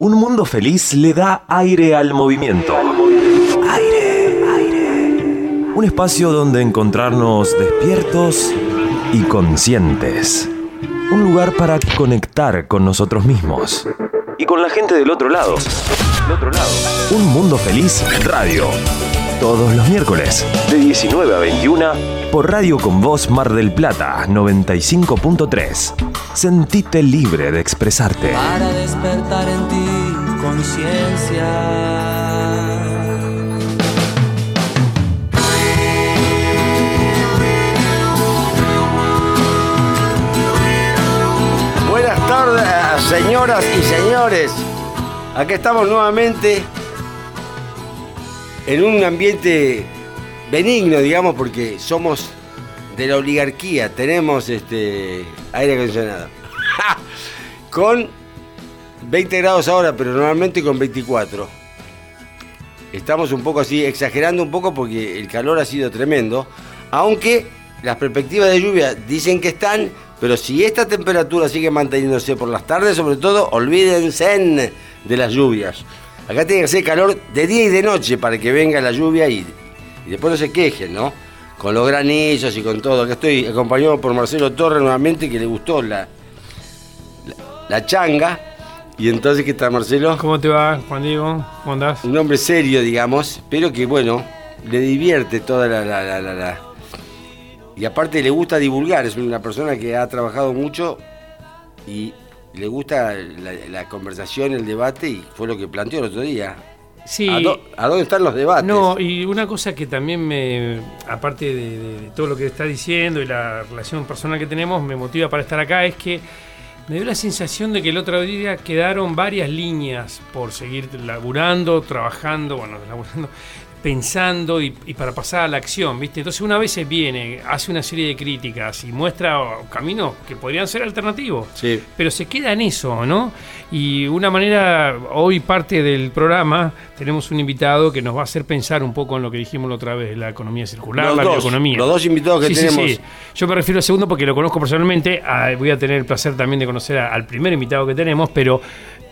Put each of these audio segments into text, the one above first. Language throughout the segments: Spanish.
Un mundo feliz le da aire al movimiento. Aire, aire. Un espacio donde encontrarnos despiertos y conscientes. Un lugar para conectar con nosotros mismos. Y con la gente del otro lado. Del otro lado. Un mundo feliz radio. Todos los miércoles, de 19 a 21, por Radio con Voz Mar del Plata 95.3. Sentite libre de expresarte. para despertar en ti conciencia. Buenas tardes, señoras y señores. Aquí estamos nuevamente en un ambiente benigno, digamos, porque somos de la oligarquía. Tenemos este aire acondicionado. con 20 grados ahora, pero normalmente con 24. Estamos un poco así, exagerando un poco porque el calor ha sido tremendo. Aunque las perspectivas de lluvia dicen que están, pero si esta temperatura sigue manteniéndose por las tardes, sobre todo, olvídense de las lluvias. Acá tiene que ser calor de día y de noche para que venga la lluvia y, después no se quejen, ¿no? Con los granillos y con todo. Acá estoy acompañado por Marcelo Torres nuevamente, que le gustó la, la changa. Y entonces, ¿qué tal, Marcelo? ¿Cómo te va, Juan Diego? ¿Cómo andás? Un hombre serio, digamos, pero que, bueno, le divierte toda la, la, la, la- la- Y aparte le gusta divulgar, es una persona que ha trabajado mucho y le gusta la, la conversación, el debate, y fue lo que planteó el otro día. Sí. ¿A, dó- a dónde están los debates? No, y una cosa que también me, aparte de todo lo que está diciendo y la relación personal que tenemos, me motiva para estar acá, es que me dio la sensación de que el otro día quedaron varias líneas por seguir laburando, trabajando, bueno, laburando, pensando y, y para pasar a la acción, ¿viste? Entonces una vez se viene, hace una serie de críticas y muestra caminos que podrían ser alternativos. Sí. pero se queda en eso, ¿no? Y una manera, hoy parte del programa, tenemos un invitado que nos va a hacer pensar un poco en lo que dijimos la otra vez, la economía circular, Los la dos, bioeconomía. los dos invitados que Sí, tenemos. sí. Yo me refiero al segundo porque lo conozco personalmente, ah, voy a tener el placer también de conocer a- al primer invitado que tenemos, pero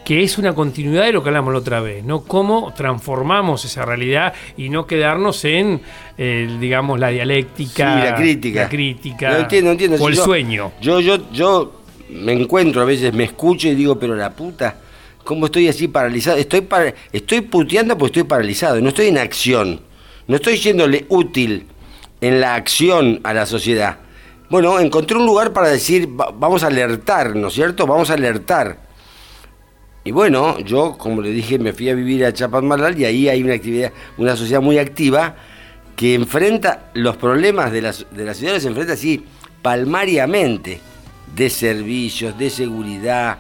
que es una continuidad de lo que hablamos la otra vez, ¿no? Cómo transformamos esa realidad y no quedarnos en, eh, digamos, la dialéctica. Sí, la crítica. La crítica. No entiendo, entiendo. O el sueño. Yo, yo, yo me encuentro a veces, me escucho y digo, pero la puta, ¿cómo estoy así paralizado? Estoy, para, estoy puteando porque estoy paralizado, no estoy en acción. No estoy yéndole útil en la acción a la sociedad. Bueno, encontré un lugar para decir, va- vamos a alertar, ¿no es cierto? Vamos a alertar. Y bueno, yo, como le dije, me fui a vivir a Chapadmalal y ahí hay una actividad, una sociedad muy activa que enfrenta los problemas de la, de la ciudad, los enfrenta así palmariamente, de servicios, de seguridad,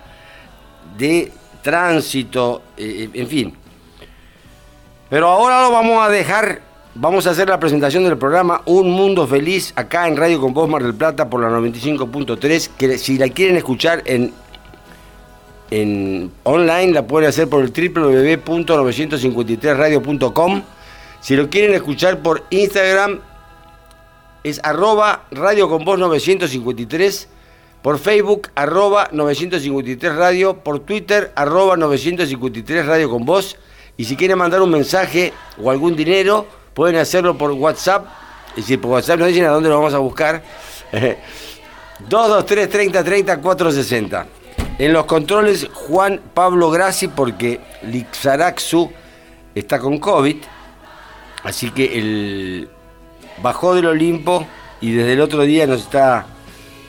de tránsito, eh, en fin. Pero ahora lo vamos a dejar, vamos a hacer la presentación del programa Un Mundo Feliz acá en Radio con Voz Mar del Plata por la 95.3, que si la quieren escuchar en en online la pueden hacer por el www.953radio.com. Si lo quieren escuchar por Instagram es arroba radio con voz 953. Por Facebook arroba 953 radio. Por Twitter arroba 953 radio con voz. Y si quieren mandar un mensaje o algún dinero, pueden hacerlo por WhatsApp. Y si por WhatsApp nos dicen a dónde lo vamos a buscar. 223 30 30 460. En los controles, Juan Pablo Grassi, porque Lixaraxu está con COVID. Así que el bajó del Olimpo y desde el otro día nos está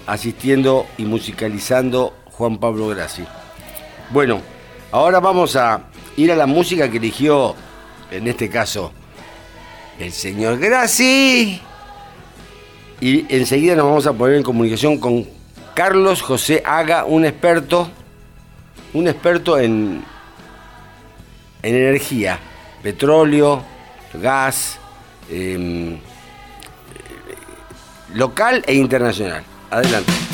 asistiendo y musicalizando Juan Pablo Grassi. Bueno, ahora vamos a ir a la música que eligió, en este caso, el señor Grassi. Y enseguida nos vamos a poner en comunicación con Carlos José Haga, un experto, un experto en, en energía, petróleo, gas, em, local e internacional. Adelante.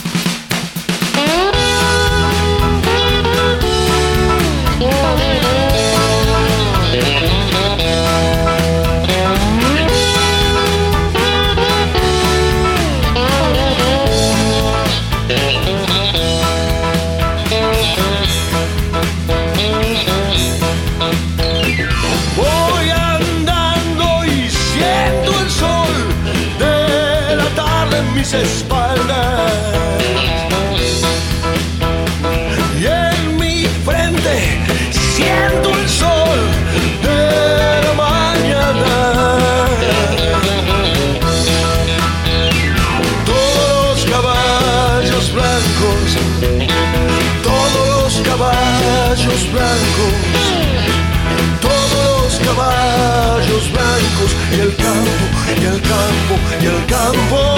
Campo, y el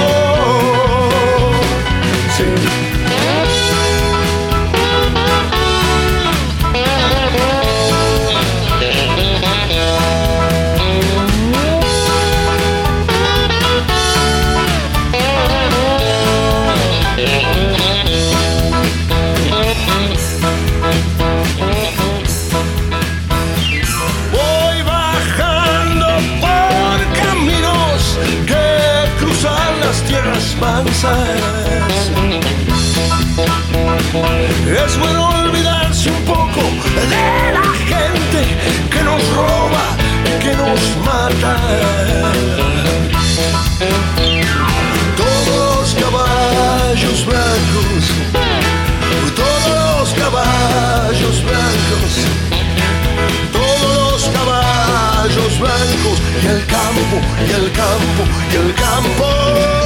Todos los caballos blancos, todos los caballos blancos. Todos los caballos blancos. Y el campo, y el campo, y el campo.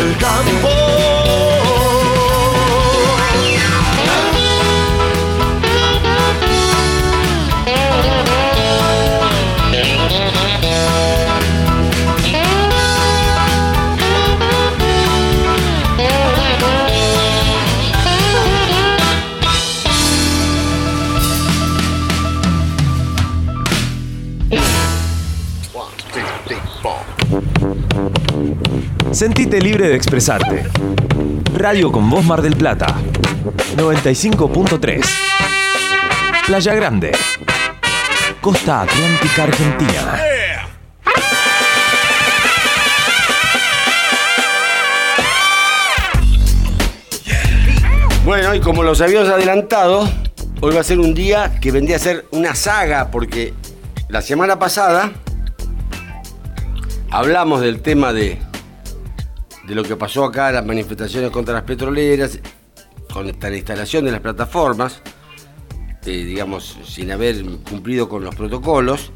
El campo, y el Sentite libre de expresarte. Radio con Voz Mar del Plata. 95.3. Playa Grande. Costa Atlántica Argentina. Bueno, y como los habíamos adelantado, hoy va a ser un día que vendría a ser una saga, porque la semana pasada hablamos del tema de, de lo que pasó acá, las manifestaciones contra las petroleras, con la instalación de las plataformas, eh, digamos, sin haber cumplido con los protocolos,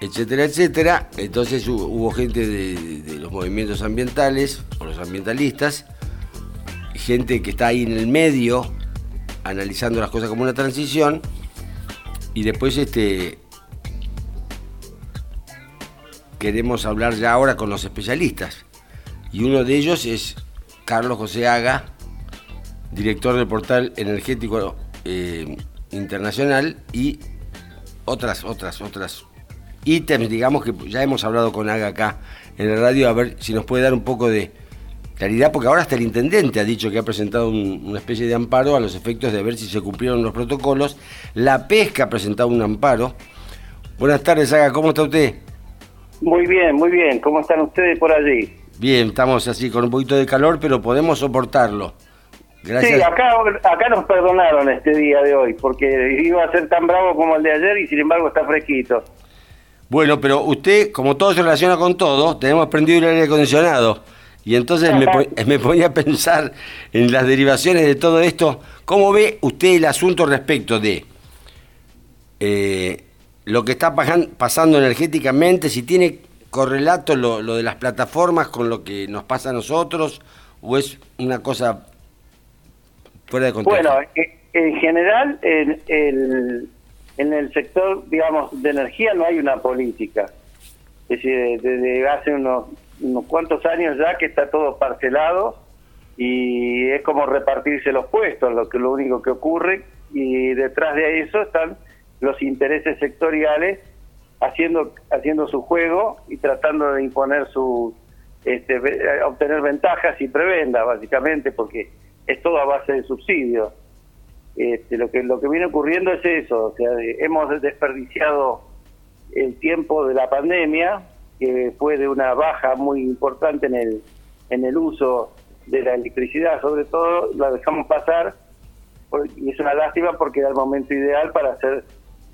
etcétera, etcétera. Entonces hu- hubo gente de, de los movimientos ambientales, o los ambientalistas, gente que está ahí en el medio, analizando las cosas como una transición, y después este queremos hablar ya ahora con los especialistas. Y uno de ellos es Carlos José Haga, director del portal energético eh, internacional y otras, otras, otras ítems, digamos que ya hemos hablado con Haga acá en la radio, a ver si nos puede dar un poco de claridad, porque ahora hasta el intendente ha dicho que ha presentado un- una especie de amparo a los efectos de ver si se cumplieron los protocolos. La pesca ha presentado un amparo. Buenas tardes, Haga, ¿cómo está usted? Muy bien, muy bien. ¿Cómo están ustedes por allí? Bien, estamos así con un poquito de calor, pero podemos soportarlo. Gracias. Sí, acá, acá nos perdonaron este día de hoy, porque iba a ser tan bravo como el de ayer y sin embargo está fresquito. Bueno, pero usted, como todo se relaciona con todo, tenemos prendido el aire acondicionado. Y entonces me, me ponía a pensar en las derivaciones de todo esto. ¿Cómo ve usted el asunto respecto de eh, lo que está pasando energéticamente? Si tiene correlato lo, lo de las plataformas con lo que nos pasa a nosotros, o es una cosa fuera de contexto. Bueno, eh, en general, en el, en el sector, digamos, de energía no hay una política. Es decir, desde hace unos, unos cuantos años ya que está todo parcelado y es como repartirse los puestos, lo que lo único que ocurre y detrás de eso están los intereses sectoriales haciendo haciendo su juego y tratando de imponer su este, ve- obtener ventajas y prebendas básicamente porque es todo a base de subsidios este, lo que lo que viene ocurriendo es eso o sea hemos desperdiciado el tiempo de la pandemia que fue de una baja muy importante en el en el uso de la electricidad sobre todo la dejamos pasar y es una lástima porque era el momento ideal para hacer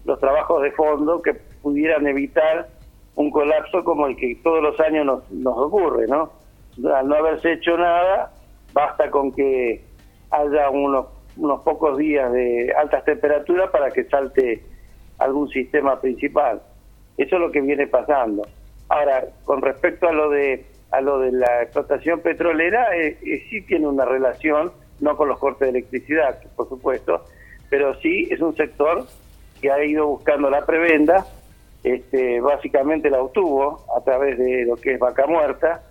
los trabajos de fondo que pudieran evitar un colapso como el que todos los años nos, nos ocurre, ¿no? Al no haberse hecho nada, basta con que haya unos, unos pocos días de altas temperaturas para que salte algún sistema principal. Eso es lo que viene pasando. Ahora, con respecto a lo de a lo de la explotación petrolera, eh, eh, sí tiene una relación, no con los cortes de electricidad, por supuesto, pero sí es un sector que ha ido buscando la prebenda, este, básicamente la obtuvo a través de lo que es vaca muerta,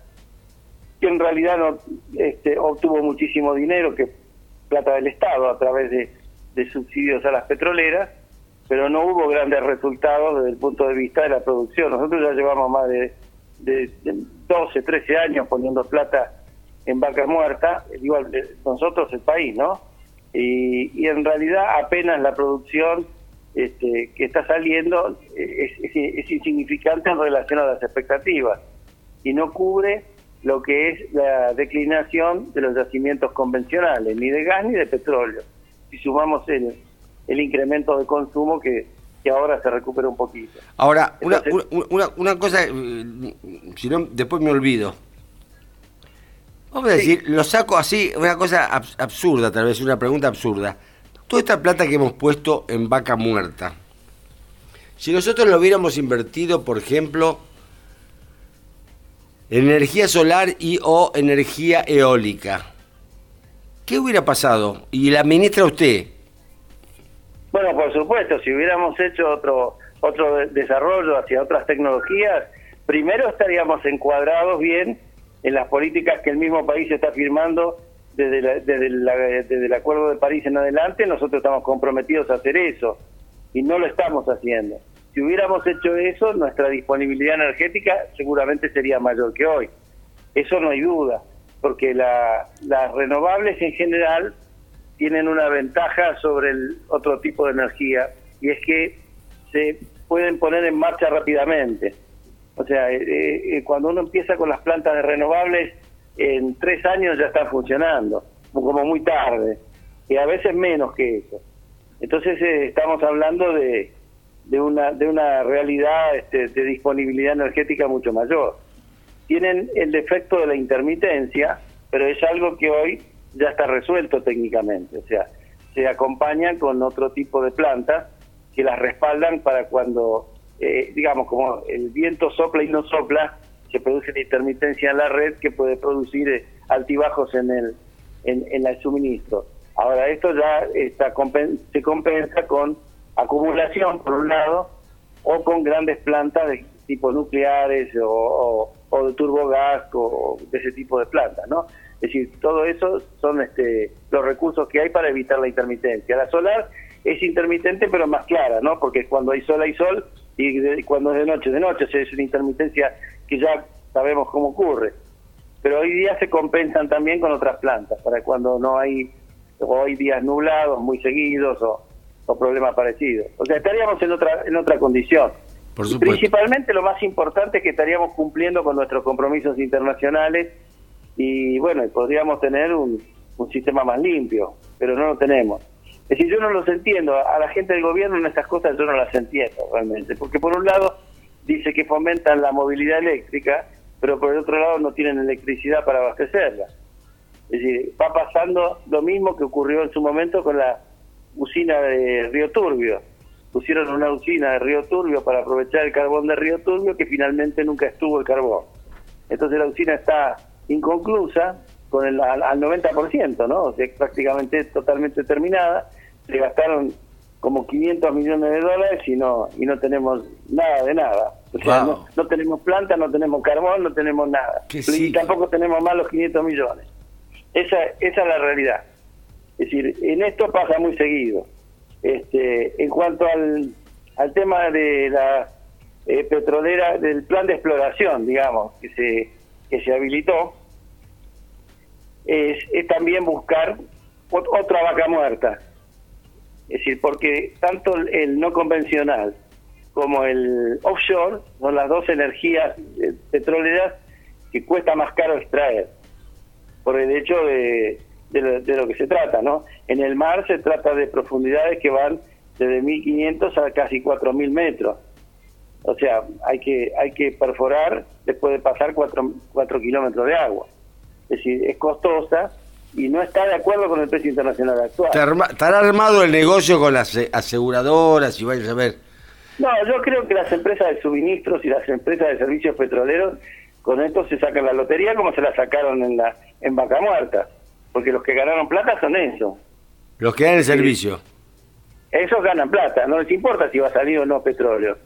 que en realidad no este, obtuvo muchísimo dinero, que plata del Estado a través de, subsidios a las petroleras, pero no hubo grandes resultados desde el punto de vista de la producción. Nosotros ya llevamos más de, de, de 12, 13 años poniendo plata en vaca muerta, de- nosotros el país, ¿no? Y, y en realidad apenas la producción este, que está saliendo eh, es, es- es insignificante en relación a las expectativas y no cubre lo que es la declinación de los yacimientos convencionales, ni de gas ni de petróleo. Si sumamos el, el incremento de consumo que, que ahora se recupera un poquito. Ahora, una, Entonces- una, una- una cosa, eh, si no, después me olvido. Vamos a decir, lo saco así, una cosa abs- absurda, tal vez, una pregunta absurda. Toda esta plata que hemos puesto en vaca muerta, si nosotros lo hubiéramos invertido, por ejemplo, en energía solar y o energía eólica, ¿qué hubiera pasado? Y la administra usted. Bueno, por supuesto, si hubiéramos hecho otro otro de- desarrollo hacia otras tecnologías, primero estaríamos encuadrados bien en las políticas que el mismo país está firmando desde, la- desde, la- desde el Acuerdo de París en adelante, nosotros estamos comprometidos a hacer eso y no lo estamos haciendo. Si hubiéramos hecho eso, nuestra disponibilidad energética seguramente sería mayor que hoy. Eso no hay duda, porque la- las renovables en general tienen una ventaja sobre el otro tipo de energía y es que se pueden poner en marcha rápidamente. O sea, eh, eh, cuando uno empieza con las plantas de renovables, en tres años ya están funcionando, como muy tarde, y a veces menos que eso. Entonces eh, estamos hablando de, de una de una realidad este, de disponibilidad energética mucho mayor. Tienen el defecto de la intermitencia, pero es algo que hoy ya está resuelto técnicamente. O sea, se acompañan con otro tipo de plantas que las respaldan para cuando, eh, digamos, como el viento sopla y no sopla, se produce la intermitencia en la red que puede producir eh, altibajos en el, en, en el suministro. Ahora, esto ya está se compensa con acumulación, por un lado, o con grandes plantas de tipo nucleares o de turbogás o de ese tipo de plantas, ¿no? Es decir, todo eso son este, los recursos que hay para evitar la intermitencia. La solar es intermitente pero más clara, ¿no? Porque cuando hay sol hay sol y de- cuando es de noche de noche, o sea, es una intermitencia que ya sabemos cómo ocurre. Pero hoy día se compensan también con otras plantas, para cuando no hay o hay días nublados muy seguidos o, o problemas parecidos. O sea, estaríamos en otra en otra condición. Por Y supuesto. Principalmente lo más importante es que estaríamos cumpliendo con nuestros compromisos internacionales y bueno, podríamos tener un, un sistema más limpio, pero no lo tenemos. Es decir, yo no los entiendo, a la gente del gobierno estas cosas yo no las entiendo realmente, porque por un lado dice que fomentan la movilidad eléctrica, pero por el otro lado no tienen electricidad para abastecerla. Es decir, va pasando lo mismo que ocurrió en su momento con la usina de Río Turbio. Pusieron una usina de Río Turbio para aprovechar el carbón de Río Turbio que finalmente nunca estuvo el carbón. Entonces la usina está inconclusa con el, al, al 90%, ¿no? O sea, prácticamente totalmente terminada, se gastaron como 500 millones de dólares y no, y no tenemos nada de nada. O sea, Wow. no, no tenemos planta, no tenemos carbón, no tenemos nada. Y tampoco tenemos más los 500 millones. Esa, esa es la realidad. Es decir, en esto pasa muy seguido. Este, en cuanto al, al tema de la eh, petrolera, del plan de exploración, digamos, que se, que se habilitó, es, también buscar ot- otra vaca muerta. Es decir, porque tanto el, no convencional como el offshore son las dos energías eh, petroleras que cuesta más caro extraer, por el hecho de, lo, de lo que se trata, ¿no? En el mar se trata de profundidades que van desde 1500 a casi 4000 metros. O sea, hay que hay que perforar después de pasar 4, kilómetros de agua. Es decir, es costosa y no está de acuerdo con el precio internacional actual. Estará armado el negocio con las eh, aseguradoras y vaya a ver. No, yo creo que las empresas de suministros y las empresas de servicios petroleros con esto se sacan la lotería como se la sacaron en la en Vaca Muerta, porque los que ganaron plata son esos. Los que dan el servicio. Esos ganan plata, no les importa si va a salir o no petróleo.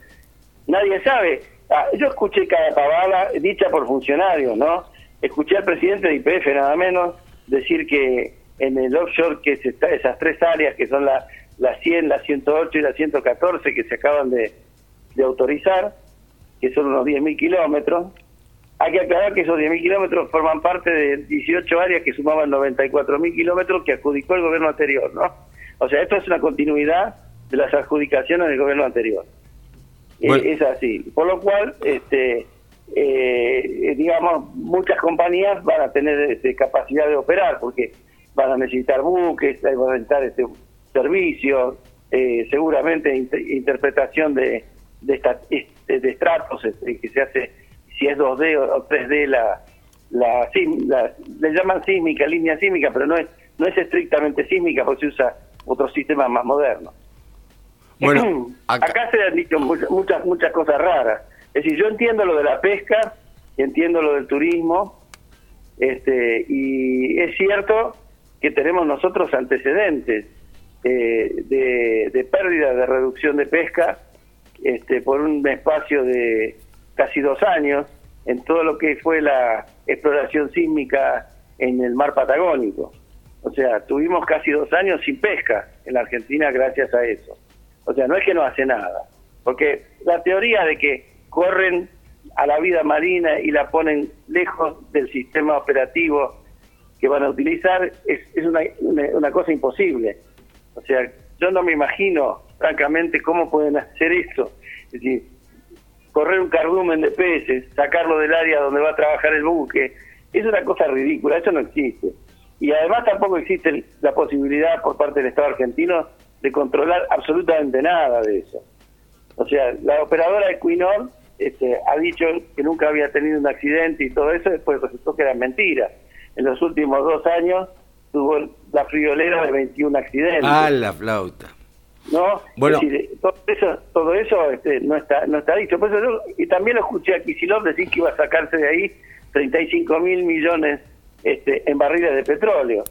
Nadie sabe. Ah, yo escuché cada pavada dicha por funcionarios, ¿no? Escuché al presidente de IPF nada menos decir que en el offshore, que se está, esas tres áreas que son la, la 100, la 108 y la 114 que se acaban de, de autorizar, que son unos 10.000 kilómetros, hay que aclarar que esos 10.000 kilómetros forman parte de 18 áreas que sumaban 94.000 kilómetros que adjudicó el gobierno anterior, ¿no? O sea, esto es una continuidad de las adjudicaciones del gobierno anterior. Eh, es así. Por lo cual, este, eh, digamos, muchas compañías van a tener este, capacidad de operar porque van a necesitar buques, van a necesitar este, servicios, eh, seguramente inter- interpretación de, de, esta- este, de estratos este, que se hace, si es 2D o, o 3D, la, la, la- le llaman sísmica, línea sísmica, pero no es, no es estrictamente sísmica porque se usa otro sistema más moderno. Bueno, acá, acá, se han dicho muchas, muchas muchas cosas raras. Es decir, yo entiendo lo de la pesca, entiendo lo del turismo, este, y es cierto que tenemos nosotros antecedentes eh, de, de pérdida de reducción de pesca este, por un espacio de casi dos años en todo lo que fue la exploración sísmica en el mar Patagónico. O sea, tuvimos casi dos años sin pesca en la Argentina gracias a eso. O sea, no es que no hace nada, porque la teoría de que corren a la vida marina y la ponen lejos del sistema operativo que van a utilizar es, es una, una, cosa imposible. O sea, yo no me imagino, francamente, cómo pueden hacer eso. Es decir, correr un cardumen de peces, sacarlo del área donde va a trabajar el buque, es una cosa ridícula, eso no existe. Y además tampoco existe la posibilidad por parte del Estado argentino de controlar absolutamente nada de eso. O sea, la operadora Equinor este, ha dicho que nunca había tenido un accidente y todo eso, después resultó que era mentira. En los últimos dos años tuvo la friolera de 21 accidentes. ah, la flauta. ¿no? Bueno. Es decir, todo eso, todo eso este, no está no está dicho. Por eso yo- y también lo escuché a Kicillof decir que iba a sacarse de ahí 35 mil millones este, en barriles de petróleo.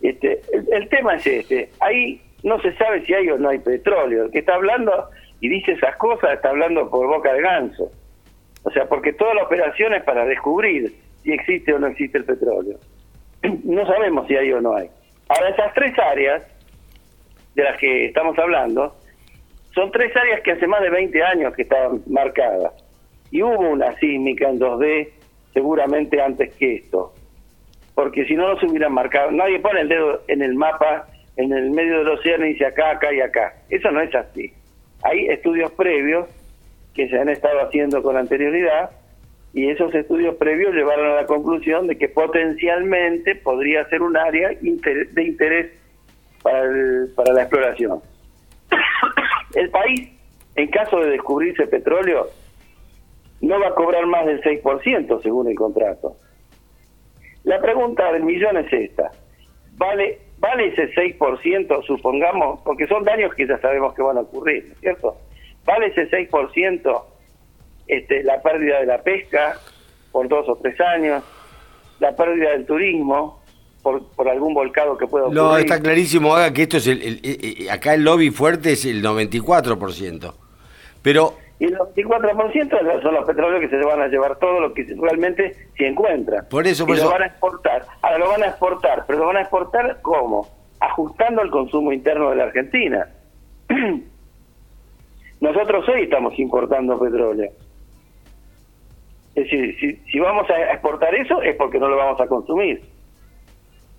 Este, el, el tema es este, ahí no se sabe si hay o no hay petróleo. El que está hablando y dice esas cosas está hablando por boca de ganso. O sea, porque toda la operación es para descubrir si existe o no existe el petróleo. No sabemos si hay o no hay. Ahora, esas tres áreas de las que estamos hablando, son tres áreas que hace más de 20 años que estaban marcadas. Y hubo una sísmica en 2D seguramente antes que esto. Porque si no, no se hubieran marcado. Nadie pone el dedo en el mapa, en el medio del océano y dice acá, acá y acá. Eso no es así. Hay estudios previos que se han estado haciendo con anterioridad y esos estudios previos llevaron a la conclusión de que potencialmente podría ser un área de interés para, el- para la exploración. El país, en caso de descubrirse petróleo, no va a cobrar más del 6% según el contrato. La pregunta del millón es esta. ¿Vale, ¿Vale ese 6%, supongamos, porque son daños que ya sabemos que van a ocurrir, ¿no es cierto? ¿Vale ese 6% este, la pérdida de la pesca por dos o tres años, la pérdida del turismo, por, por algún volcado que pueda ocurrir. No, está clarísimo, haga que esto es el, el- acá el lobby fuerte es el 94%. Pero Y el 24% son los petróleos que se van a llevar todo lo que realmente se encuentra. Por eso, y por lo eso- van a exportar. Ahora lo van a exportar, pero lo van a exportar ¿cómo? Ajustando al consumo interno de la Argentina. Nosotros hoy estamos importando petróleo. Es decir, si, si vamos a exportar eso es porque no lo vamos a consumir.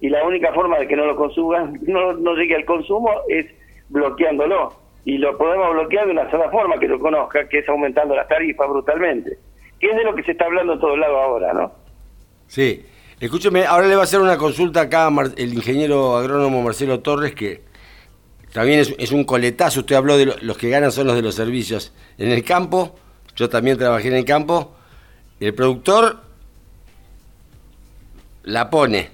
Y la única forma de que no lo consuman, no, no llegue al consumo es bloqueándolo. Y lo podemos bloquear de una sola forma que lo conozca, que es aumentando las tarifas brutalmente. Que es de lo que se está hablando en todos lados ahora, ¿no? Sí, escúcheme, ahora le va a hacer una consulta acá el ingeniero agrónomo Marcelo Torres, que también es, es un coletazo, usted habló de lo- los que ganan son los de los servicios. En el campo, yo también trabajé en el campo, el productor la pone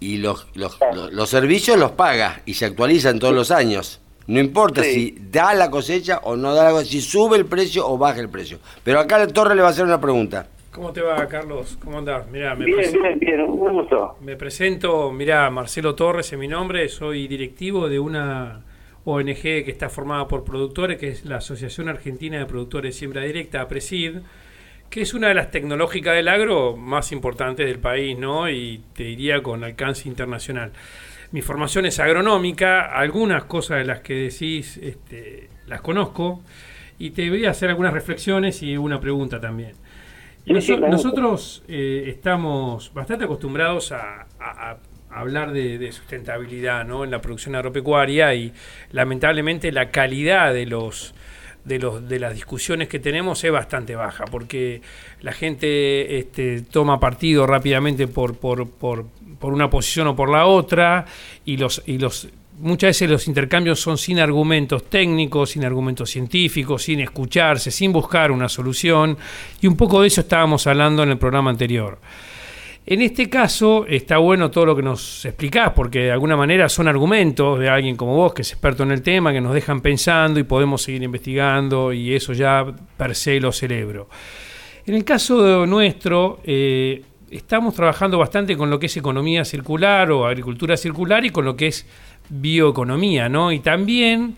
y los, los, los- los servicios los paga y se actualizan todos los años. No importa Sí. si da la cosecha o no da la cosecha, si sube el precio o baja el precio. Pero acá el Torres le va a hacer una pregunta. ¿Cómo te va, Carlos? ¿Cómo andás? Mirá, me, Bien, bien, bien, un gusto. me presento, mirá, Marcelo Torres es mi nombre, soy directivo de una ONG que está formada por productores, que es la Asociación Argentina de Productores de Siembra Directa, APRESID, que es una de las tecnológicas del agro más importantes del país, ¿no? Y te diría con alcance internacional. Mi formación es agronómica, algunas cosas de las que decís este, las conozco, y te voy a hacer algunas reflexiones y una pregunta también. Sí, sí, nosotros eh, estamos bastante acostumbrados a, a- a hablar de, de sustentabilidad ¿no? en la producción agropecuaria y lamentablemente la calidad de los de los de las discusiones que tenemos es bastante baja porque la gente este, toma partido rápidamente por, por, por, por una posición o por la otra y los y los muchas veces los intercambios son sin argumentos técnicos, sin argumentos científicos, sin escucharse, sin buscar una solución. Y un poco de eso estábamos hablando en el programa anterior. En este caso está bueno todo lo que nos explicás, porque de alguna manera son argumentos de alguien como vos, que es experto en el tema, que nos dejan pensando y podemos seguir investigando y eso ya per se lo celebro. En el caso nuestro, eh, estamos trabajando bastante con lo que es economía circular o agricultura circular y con lo que es bioeconomía, ¿no? Y también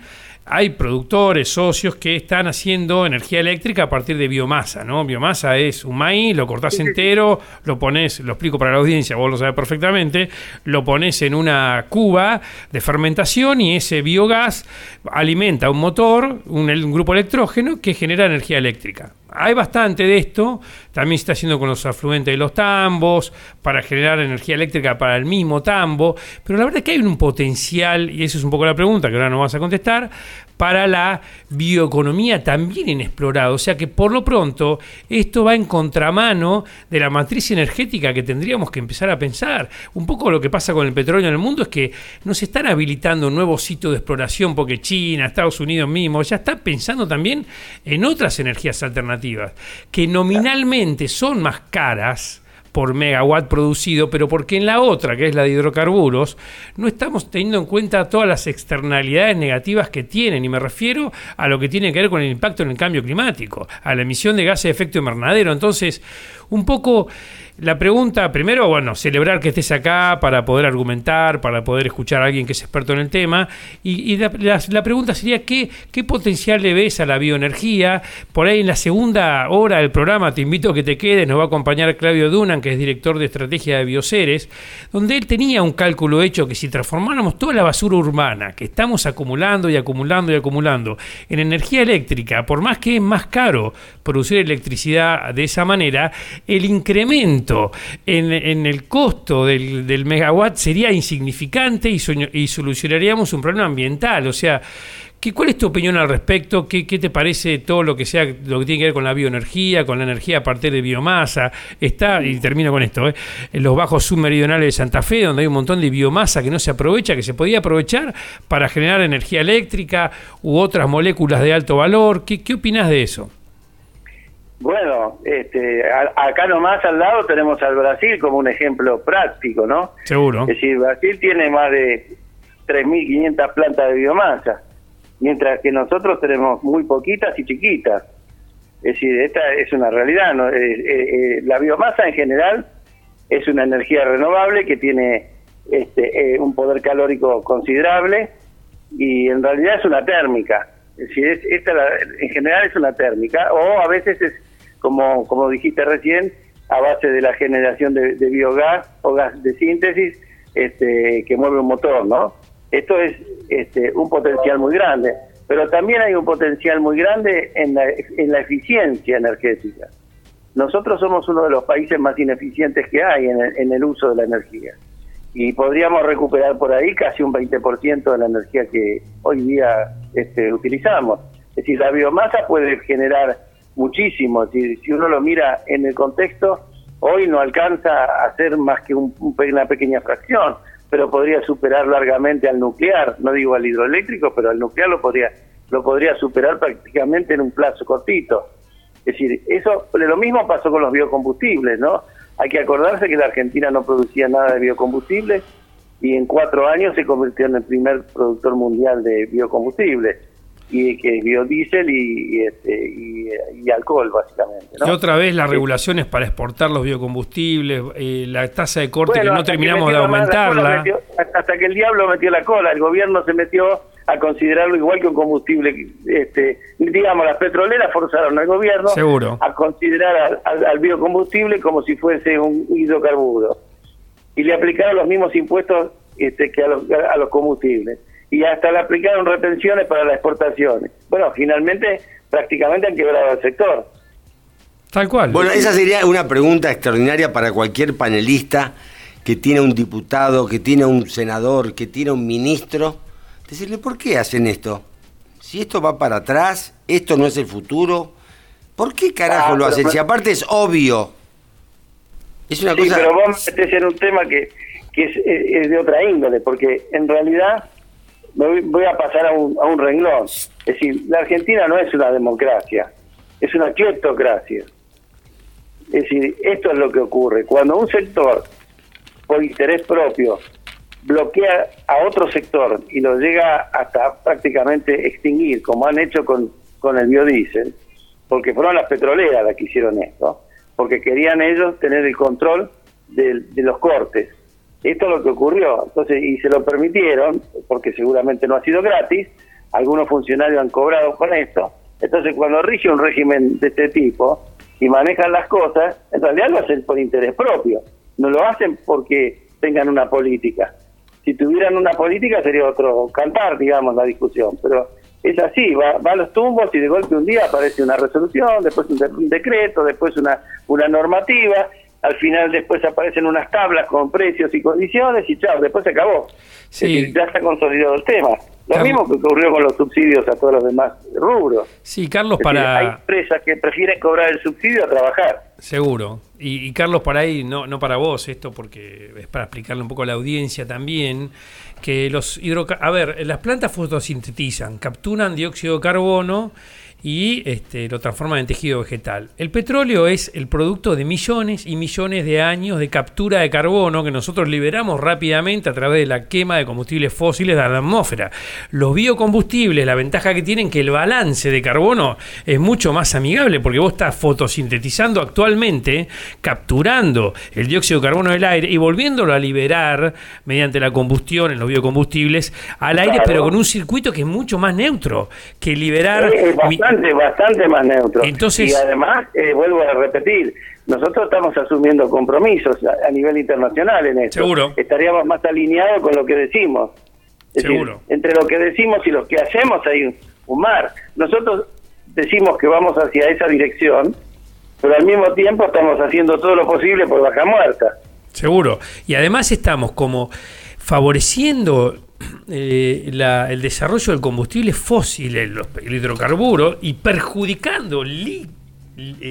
hay productores, socios que están haciendo energía eléctrica a partir de biomasa, ¿no? Biomasa es un maíz, lo cortás entero, lo pones, lo explico para la audiencia, vos lo sabés perfectamente, lo pones en una cuba de fermentación y ese biogás alimenta un motor, un, un grupo electrógeno que genera energía eléctrica. Hay bastante de esto, también se está haciendo con los afluentes de los tambos, para generar energía eléctrica para el mismo tambo, pero la verdad es que hay un potencial, y eso es un poco la pregunta que ahora no vas a contestar, para la bioeconomía también inexplorado. O sea que por lo pronto esto va en contramano de la matriz energética que tendríamos que empezar a pensar. Un poco lo que pasa con el petróleo en el mundo es que nos están habilitando nuevos sitios de exploración porque China, Estados Unidos mismo, ya está pensando también en otras energías alternativas que nominalmente son más caras por megawatt producido, pero porque en la otra, que es la de hidrocarburos, no estamos teniendo en cuenta todas las externalidades negativas que tienen, y me refiero a lo que tiene que ver con el impacto en el cambio climático, a la emisión de gases de efecto invernadero. Entonces, un poco la pregunta, primero, bueno, celebrar que estés acá para poder argumentar, para poder escuchar a alguien que es experto en el tema, y, la pregunta sería, ¿qué, ¿qué potencial le ves a la bioenergía? Por ahí en la segunda hora del programa, te invito a que te quedes, nos va a acompañar Claudio Dunan, que es director de estrategia de Bioceres, donde él tenía un cálculo hecho que si transformáramos toda la basura urbana que estamos acumulando y acumulando y acumulando en energía eléctrica, por más que es más caro producir electricidad de esa manera, el incremento en, el costo del, megawatt sería insignificante y solucionaríamos un problema ambiental. O sea, ¿qué, ¿cuál es tu opinión al respecto? ¿Qué, qué te parece todo lo que sea lo que tiene que ver con la bioenergía, con la energía a partir de biomasa? Está, y termino con esto, ¿eh? en los bajos submeridionales de Santa Fe, donde hay un montón de biomasa que no se aprovecha, que se podía aprovechar para generar energía eléctrica u otras moléculas de alto valor. ¿Qué, qué opinas de eso? Bueno, este, a- acá nomás al lado tenemos al Brasil como un ejemplo práctico, ¿no? Seguro. Es decir, Brasil tiene más de 3.500 plantas de biomasa, mientras que nosotros tenemos muy poquitas y chiquitas. Es decir, esta es una realidad. ¿no? Eh, eh, eh, la biomasa en general es una energía renovable que tiene este, eh, un poder calórico considerable y en realidad es una térmica. Es decir, es- esta la- en general es una térmica o a veces es, como, como dijiste recién, a base de la generación de, biogás o gas de síntesis este, que mueve un motor, ¿no? Esto es este, un potencial muy grande, pero también hay un potencial muy grande en la, en la eficiencia energética. Nosotros somos uno de los países más ineficientes que hay en el, en el uso de la energía y podríamos recuperar por ahí casi un 20% de la energía que hoy día este, utilizamos. Es decir, la biomasa puede generar muchísimo. Si, si uno lo mira en el contexto, hoy no alcanza a ser más que un- una pequeña fracción, pero podría superar largamente al nuclear. No digo al hidroeléctrico, pero al nuclear lo podría, lo podría superar prácticamente en un plazo cortito. Es decir, eso lo mismo pasó con los biocombustibles, ¿no? Hay que acordarse que la Argentina no producía nada de biocombustibles y en cuatro años se convirtió en el primer productor mundial de biocombustibles y que es biodiesel y, y, este, y, y alcohol básicamente, ¿no? Y otra vez las regulaciones para exportar los biocombustibles, eh, la tasa de corte Bueno, que no terminamos de cola aumentarla. metió- hasta que el diablo metió la cola, el gobierno se metió a considerarlo igual que un combustible, este, digamos, las petroleras forzaron al gobierno Seguro. a considerar al, al- al biocombustible como si fuese un hidrocarburo y le aplicaron los mismos impuestos este, que a los, a los combustibles y hasta le aplicaron retenciones para las exportaciones. Bueno, finalmente prácticamente han quebrado el sector. Tal cual. Bueno, esa sería una pregunta extraordinaria para cualquier panelista que tiene un diputado, que tiene un senador, que tiene un ministro. Decirle, ¿por qué hacen esto? Si esto va para atrás, esto no es el futuro, ¿por qué carajo Ah, lo pero- hacen? Si aparte es obvio. Es una Sí, cosa... pero vos me metés en un tema que, que es de otra índole, porque en realidad me voy, a pasar a un, a un renglón. Es decir, la Argentina no es una democracia, es una quietocracia. Es decir, esto es lo que ocurre. Cuando un sector, por interés propio, bloquea a otro sector y lo llega hasta prácticamente extinguir, como han hecho con, con el biodiesel, porque fueron las petroleras las que hicieron esto, porque querían ellos tener el control de, los cortes. Esto es lo que ocurrió. Entonces, y se lo permitieron, porque seguramente no ha sido gratis, algunos funcionarios han cobrado con esto. Entonces, cuando rige un régimen de este tipo y manejan las cosas, en realidad lo hacen por interés propio. No lo hacen porque tengan una política. Si tuvieran una política sería otro cantar, digamos, la discusión. Pero es así, va, va los tumbos y de golpe un día aparece una resolución, después un, de- un decreto, después una, una normativa, al final después aparecen unas tablas con precios y condiciones y chao, después se acabó. Sí. Es decir, ya está consolidado el tema. Lo mismo que ocurrió con los subsidios a todos los demás rubros. Sí, Carlos, Es decir, hay para... empresas que prefieren cobrar el subsidio a trabajar. Seguro. Y, y Carlos, para ahí, no, no para vos esto, porque es para explicarle un poco a la audiencia también, que los hidroca... A ver, las plantas fotosintetizan, capturan dióxido de carbono y este, lo transforman en tejido vegetal. El petróleo es el producto de millones y millones de años de captura de carbono que nosotros liberamos rápidamente a través de la quema de combustibles fósiles de la atmósfera. Los biocombustibles, la ventaja que tienen que el balance de carbono es mucho más amigable porque vos estás fotosintetizando actualmente, capturando el dióxido de carbono del aire y volviéndolo a liberar mediante la combustión en los biocombustibles al aire, Claro. pero con un circuito que es mucho más neutro que liberar... bastante, bastante más neutro. Entonces- y además, eh, vuelvo a repetir, nosotros estamos asumiendo compromisos a, a nivel internacional en esto. Seguro. Estaríamos más alineados con lo que decimos. Es decir, Seguro. entre lo que decimos y lo que hacemos hay un, un mar. Nosotros decimos que vamos hacia esa dirección, pero al mismo tiempo estamos haciendo todo lo posible por Baja Muerta. Seguro. Y además estamos como favoreciendo eh, la- el desarrollo del combustible fósil, el, el hidrocarburo, y perjudicando eh,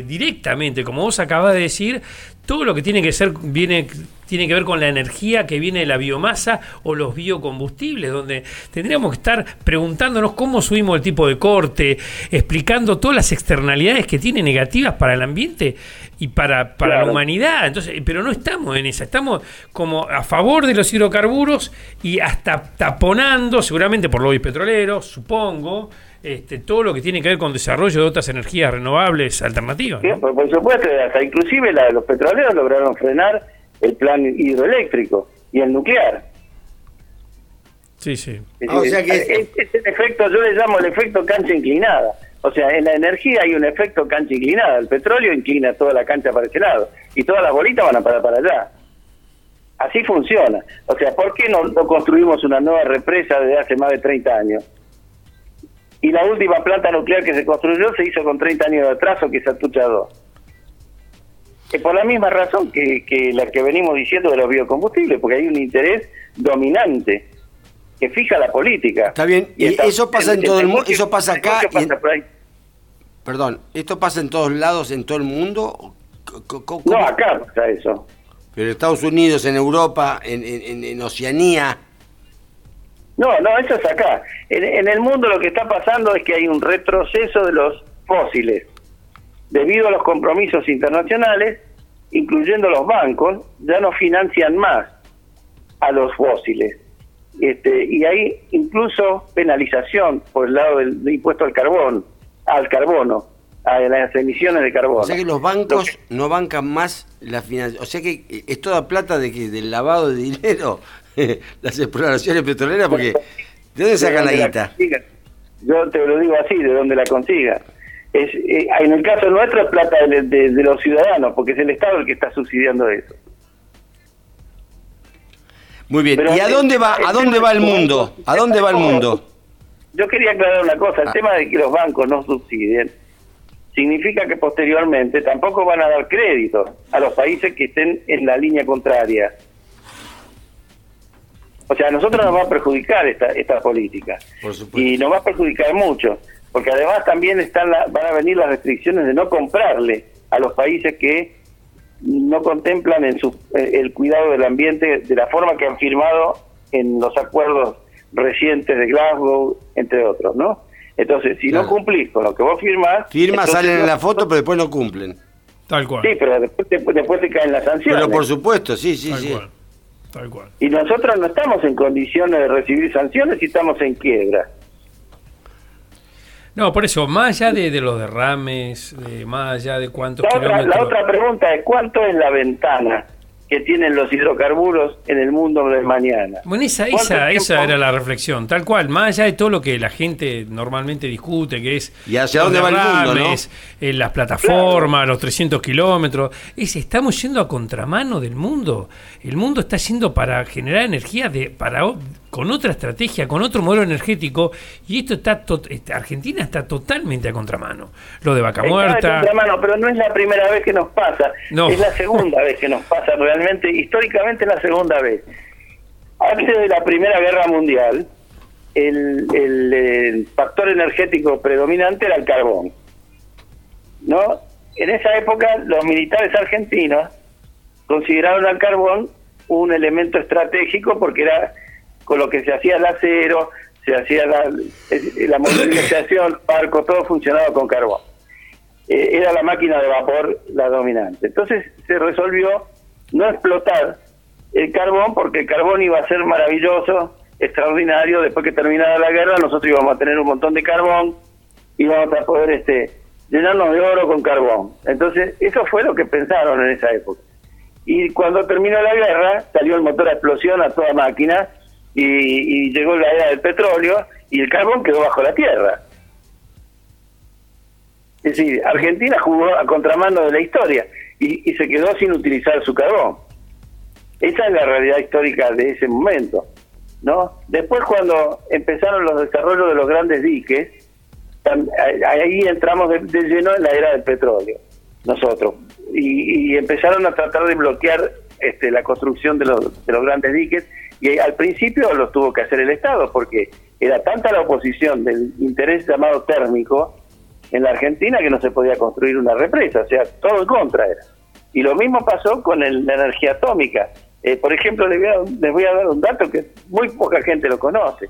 directamente, como vos acabas de decir, todo lo que tiene que ser viene tiene que ver con la energía que viene de la biomasa o los biocombustibles, donde tendríamos que estar preguntándonos cómo subimos el tipo de corte, explicando todas las externalidades que tiene negativas para el ambiente y para, para la humanidad. Entonces, pero no estamos en esa, estamos como a favor de los hidrocarburos y hasta taponando, seguramente por lobbies petroleros, supongo, este, todo lo que tiene que ver con desarrollo de otras energías renovables alternativas. Sí, ¿no? por, por supuesto, hasta inclusive la- los petroleros lograron frenar el plan hidroeléctrico y el nuclear. Sí, sí. Es Ah, o sea que es- es, es el efecto, yo le llamo el efecto cancha inclinada. O sea, en la energía hay un efecto cancha inclinada. El petróleo inclina toda la cancha para ese lado y todas las bolitas van a parar para allá. Así funciona. O sea, ¿por qué no, construimos una nueva represa desde hace más de 30 años? Y la última planta nuclear que se construyó se hizo con 30 años de atraso, que es Atucha 2. Es por la misma razón que, que la que venimos diciendo de los biocombustibles, porque hay un interés dominante que fija la política. Está bien, y eso pasa en todo el mundo, eso pasa acá. Perdón, ¿esto pasa en todos lados, en todo el mundo? No, acá pasa eso. Pero en Estados Unidos, en Europa, en, en- en- en Oceanía. No, no, eso es acá. En, en el mundo lo que está pasando es que hay un retroceso de los fósiles. Debido a los compromisos internacionales, incluyendo los bancos, ya no financian más a los fósiles. Este, y hay incluso penalización por el lado del, del impuesto al carbón, al carbono, a las emisiones de carbono. O sea que los Lo bancos que- no bancan más la financiación. O sea que eh, es toda plata de que del lavado de dinero, las exploraciones petroleras, porque ¿de dónde sacan la guita? Yo te lo digo así, de donde la consiga. Es, eh, en el caso nuestro es plata de, de- de los ciudadanos, porque es el Estado el que está subsidiando eso. Muy bien. Pero ¿Y a dónde va, a dónde va el mundo? ¿A dónde va el mundo? Yo quería aclarar una cosa, el Ah. tema de que los bancos no subsidien significa que posteriormente tampoco van a dar crédito a los países que estén en la línea contraria. O sea, a nosotros nos va a perjudicar esta, esta política. Por supuesto. Y nos va a perjudicar mucho, porque además también están la- van a venir las restricciones de no comprarle a los países que no contemplan en su, eh, el cuidado del ambiente de la forma que han firmado en los acuerdos recientes de Glasgow, entre otros, ¿no? Entonces, si Claro. no cumplís con lo que vos firmás... Firma, salen en la foto, pero después no cumplen. Tal cual. Sí, pero después, después, después te caen las sanciones. Pero por supuesto, sí, sí, tal sí. cual. Tal cual. Y nosotros no estamos en condiciones de recibir sanciones y estamos en quiebra. No, por eso, más allá de, de los derrames, de, más allá de cuántos La otra, kilómetros. la otra pregunta es cuánto es la ventana que tienen los hidrocarburos en el mundo de mañana. Bueno, esa, ¿Cuánto esa, esa era la reflexión, tal cual, más allá de todo lo que la gente normalmente discute, que es ¿Y hacia los dónde va el mundo, derrames, eh, las plataformas, los 300 kilómetros, es, estamos yendo a contramano del mundo, el mundo está yendo para generar energía de, para, con otra estrategia, con otro modelo energético, y esto está, to- este, Argentina está totalmente a contramano, lo de Vaca Está Muerta, contramano, pero no es la primera vez que nos pasa, No. es la segunda vez que nos pasa realmente, históricamente es la segunda vez. Antes de la Primera Guerra Mundial, el, el, factor energético predominante era el carbón. ¿No? En esa época los militares argentinos consideraron al carbón un elemento estratégico porque era con lo que se hacía el acero, se hacía la, la movilización, barco, todo funcionaba con carbón. Eh, era la máquina de vapor la dominante. Entonces se resolvió no explotar el carbón porque el carbón iba a ser maravilloso, extraordinario, después que terminara la guerra nosotros íbamos a tener un montón de carbón, íbamos a poder este llenarnos de oro con carbón. Entonces eso fue lo que pensaron en esa época. Y cuando terminó la guerra, salió el motor a explosión a toda máquina y, y llegó la era del petróleo y el carbón quedó bajo la tierra. Es decir, Argentina jugó a contramano de la historia y, y se quedó sin utilizar su carbón. Esa es la realidad histórica de ese momento, ¿no? Después cuando empezaron los desarrollos de los grandes diques, ahí entramos de, lleno en la era del petróleo, nosotros, y, y empezaron a tratar de bloquear este, la construcción de los, de los grandes diques, y al principio lo tuvo que hacer el Estado, porque era tanta la oposición del interés llamado térmico en la Argentina que no se podía construir una represa, o sea, todo en contra era. Y lo mismo pasó con el- la energía atómica. Eh, por ejemplo, les voy, a, les voy a dar un dato que muy poca gente lo conoce.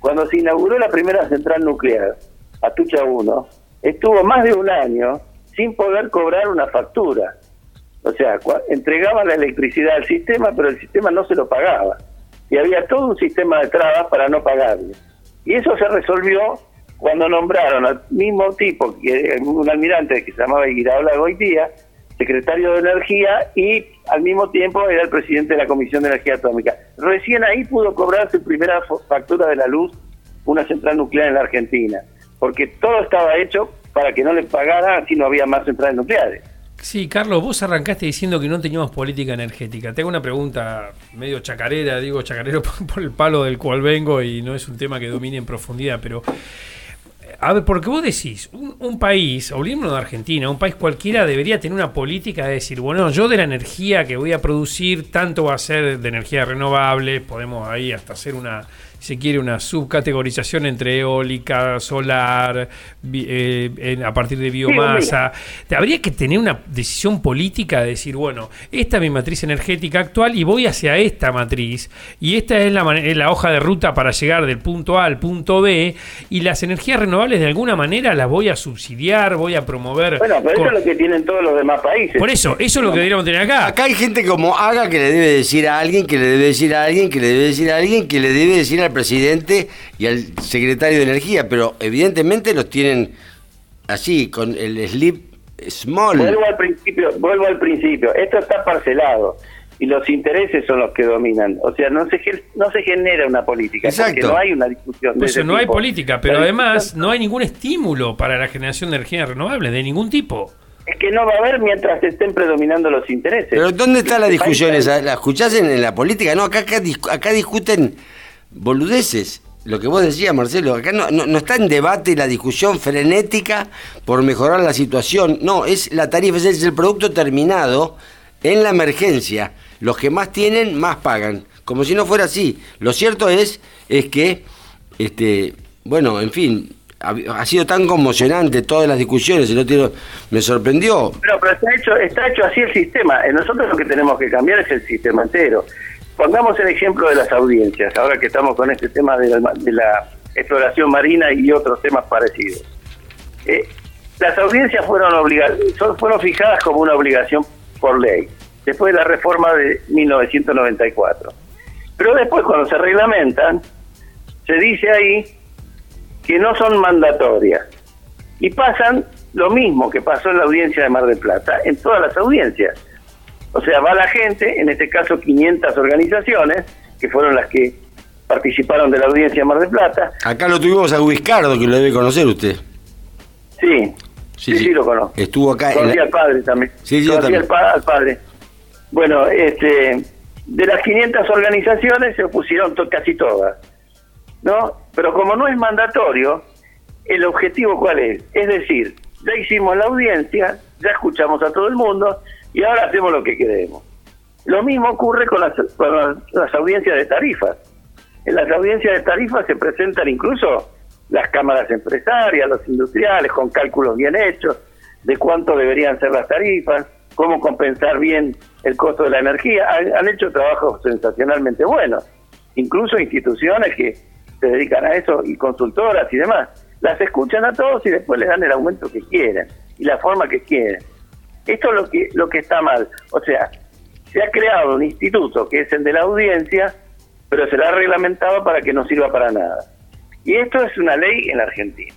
Cuando se inauguró la primera central nuclear, Atucha 1, estuvo más de un año sin poder cobrar una factura. O sea, entregaban la electricidad al sistema, pero el sistema no se lo pagaba. Y había todo un sistema de trabas para no pagarle. Y eso se resolvió cuando nombraron al mismo tipo, que un almirante que se llamaba Iraola Goitía, secretario de Energía y al mismo tiempo era el presidente de la Comisión de Energía Atómica. Recién ahí pudo cobrar su primera factura de la luz una central nuclear en la Argentina, porque todo estaba hecho para que no le pagara si no había más centrales nucleares. Sí, Carlos, vos arrancaste diciendo que no teníamos política energética. Te hago una pregunta medio chacarera, digo chacarero por, el palo del cual vengo y no es un tema que domine en profundidad, pero a ver, porque vos decís, un, un país, olvidémonos de Argentina, un país cualquiera debería tener una política de decir, bueno, yo de la energía que voy a producir, tanto va a ser de energía renovable, podemos ahí hasta hacer una, se quiere, una subcategorización entre eólica, solar, bi- eh, en- a partir de biomasa. Habría que tener una decisión política de decir, bueno, esta es mi matriz energética actual y voy hacia esta matriz, y esta es la, es la hoja de ruta para llegar del punto A al punto B, y las energías renovables de alguna manera las voy a subsidiar, voy a promover. Bueno, pero eso es lo que tienen todos los demás países. Por eso, eso es lo que deberíamos tener acá. Acá hay gente como Haga que le debe decir a alguien, que le debe decir a alguien, que le debe decir a alguien, que le debe decir al presidente y al secretario de Energía, pero evidentemente los tienen así, con el slip small. Vuelvo al principio, vuelvo al principio. Esto está parcelado y los intereses son los que dominan. O sea, no se no se genera una política Exacto. porque no hay una discusión. de Por ese eso no hay política, pero La además discusión no hay ningún estímulo para la generación de energías renovables, de ningún tipo. es que no va a haber mientras estén predominando los intereses. Pero ¿dónde está la Este discusión esa? ¿La escuchás en, en la política? No, acá, acá, acá discuten boludeces. Lo que vos decías, Marcelo, acá no, no, está en debate la discusión frenética por mejorar la situación. No, es la tarifa, es el producto terminado en la emergencia. Los que más tienen, más pagan. Como si no fuera así. Lo cierto es, es que, este, bueno, en fin, ha, ha sido tan conmocionante todas las discusiones, el otro me sorprendió. Pero, pero está hecho, está hecho así el sistema. Eh, Nosotros lo que tenemos que cambiar es el sistema entero. Pongamos el ejemplo de las audiencias, ahora que estamos con este tema de la, de la exploración marina y otros temas parecidos. Eh, las audiencias fueron obligadas, fueron fijadas como una obligación por ley, después de la reforma de 1994. Pero después, cuando se reglamentan, se dice ahí que no son mandatorias. Y pasan lo mismo que pasó en la audiencia de Mar del Plata, en todas las audiencias. O sea, va la gente, en este caso 500 organizaciones, que fueron las que participaron de la audiencia de Mar del Plata. Acá lo tuvimos a Guiscardo, que lo debe conocer usted. Sí, sí, sí, lo conozco. Estuvo acá. Conocí la- al padre también. Sí, sí, Conocí también. al, pa- al padre. Bueno, este, de las 500 organizaciones se opusieron to- casi todas, ¿no? Pero como no es mandatorio, el objetivo cuál es? Es decir, ya hicimos la audiencia, ya escuchamos a todo el mundo y ahora hacemos lo que queremos. Lo mismo ocurre con las, con las, audiencias de tarifas. En las audiencias de tarifas se presentan incluso las cámaras empresarias, los industriales, con cálculos bien hechos de cuánto deberían ser las tarifas, cómo compensar bien el costo de la energía. Han, han hecho trabajos sensacionalmente buenos, incluso instituciones que se dedican a eso y consultoras y demás. Las escuchan a todos y después les dan el aumento que quieren y la forma que quieren. Esto es lo que, lo que está mal. O sea, se ha creado un instituto que es el de la audiencia, pero se la ha reglamentado para que no sirva para nada. Y esto es una ley en la Argentina.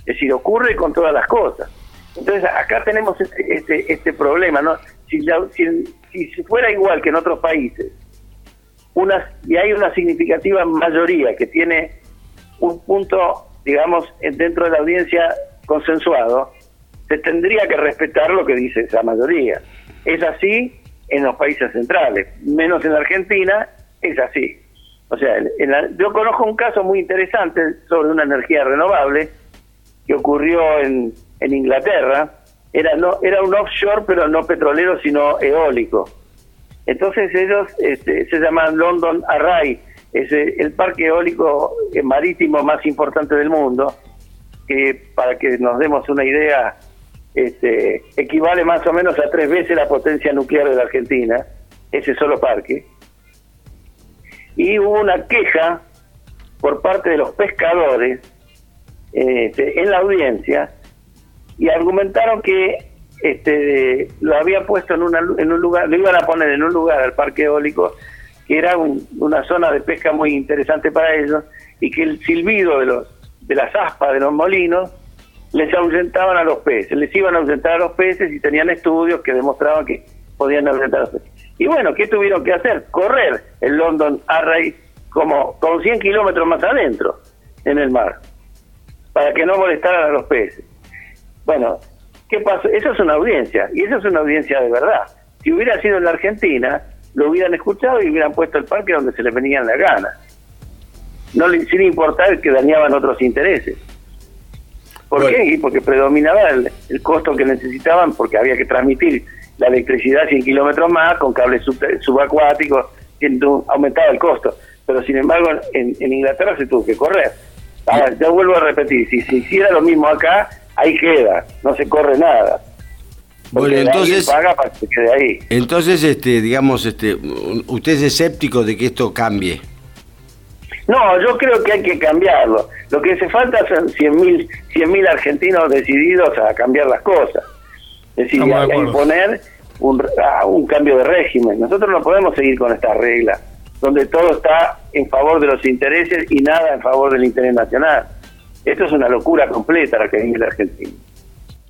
Es decir, ocurre con todas las cosas. Entonces, acá tenemos este, este, este problema, ¿no? Si, la- si, si fuera igual que en otros países, una, y hay una significativa mayoría que tiene un punto, digamos, en- dentro de la audiencia consensuado, se tendría que respetar lo que dice esa mayoría. Es así en los países centrales, menos en Argentina, es así. O sea, en la- yo conozco un caso muy interesante sobre una energía renovable que ocurrió en, en Inglaterra. Era, no, era un offshore, pero no petrolero, sino eólico. Entonces ellos este, se llaman London Array, es eh, el parque eólico eh, marítimo más importante del mundo, que para que nos demos una idea, este, equivale más o menos a tres veces la potencia nuclear de la Argentina, ese solo parque. Y hubo una queja por parte de los pescadores este, en la audiencia y argumentaron que este, lo había puesto en, una, en un lugar, lo iban a poner en un lugar al parque eólico que era un- una zona de pesca muy interesante para ellos y que el silbido de los de las aspas de los molinos les ahuyentaban a los peces, les iban a ahuyentar a los peces y tenían estudios que demostraban que podían ahuyentar a los peces. Y bueno, ¿qué tuvieron que hacer? Correr el London Array como con 100 kilómetros más adentro en el mar, para que no molestaran a los peces. Bueno, ¿qué pasó? Eso es una audiencia, y eso es una audiencia de verdad. Si hubiera sido en la Argentina, lo hubieran escuchado y hubieran puesto el parque donde se les venían la gana. No les sin importar que dañaban otros intereses. ¿Por Bueno. qué? Y porque predominaba el, el costo que necesitaban, porque había que transmitir la electricidad 100 kilómetros más con cables sub- subacuáticos, y entonces aumentaba el costo. Pero sin embargo, en, en Inglaterra se tuvo que correr. Ahora, yo vuelvo a repetir, si se hiciera lo mismo acá, ahí queda, no se corre nada. Bueno, entonces- paga para que se quede ahí. Entonces, este, digamos, este, usted es escéptico de que esto cambie. No, yo creo que hay que cambiarlo. Lo que hace falta son 100.000 100.000 argentinos decididos a cambiar las cosas. Es decir, a, a imponer un, a un cambio de régimen. Nosotros no podemos seguir con esta regla, donde todo está en favor de los intereses y nada en favor del interés nacional. Esto es una locura completa la que vive la Argentina.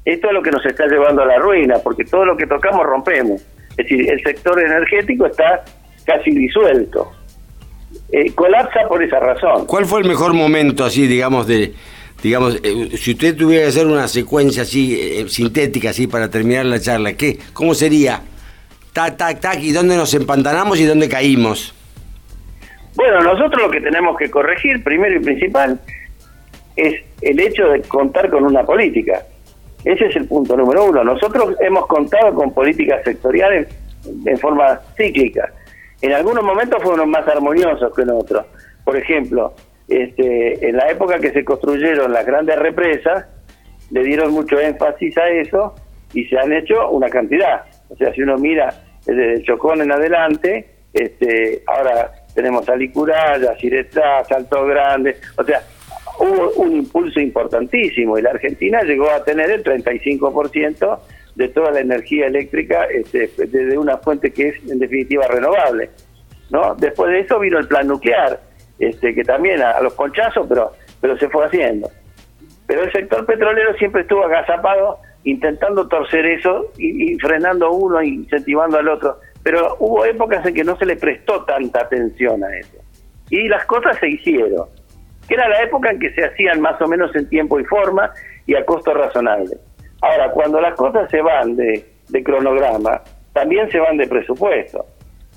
Esto es lo que nos está llevando a la ruina, porque todo lo que tocamos rompemos. Es decir, el sector energético está casi disuelto. Eh, colapsa por esa razón. ¿Cuál fue el mejor momento así, digamos, de, digamos, eh, si usted tuviera que hacer una secuencia así eh, sintética así para terminar la charla, ¿qué? ¿Cómo sería? Tac, tac, tac, ¿y dónde nos empantanamos y dónde caímos? Bueno, nosotros lo que tenemos que corregir, primero y principal, es el hecho de contar con una política. Ese es el punto número uno. Nosotros hemos contado con políticas sectoriales en forma cíclica. En algunos momentos fueron más armoniosos que en otros. Por ejemplo, este, en la época que se construyeron las grandes represas, le dieron mucho énfasis a eso y se han hecho una cantidad. O sea, si uno mira desde Chocón en adelante, este, ahora tenemos Alicuraya, Ciretá, Salto Grande, o sea, hubo un impulso importantísimo y la Argentina llegó a tener el 35% de toda la energía eléctrica este, desde una fuente que es en definitiva renovable. ¿no? Después de eso vino el plan nuclear, este, que también a, a los ponchazos, pero, pero se fue haciendo. Pero el sector petrolero siempre estuvo agazapado intentando torcer eso y, y frenando uno e incentivando al otro. Pero hubo épocas en que no se le prestó tanta atención a eso. Y las cosas se hicieron. Que era la época en que se hacían más o menos en tiempo y forma y a costo razonable. Ahora, cuando las cosas se van de, de cronograma, también se van de presupuesto.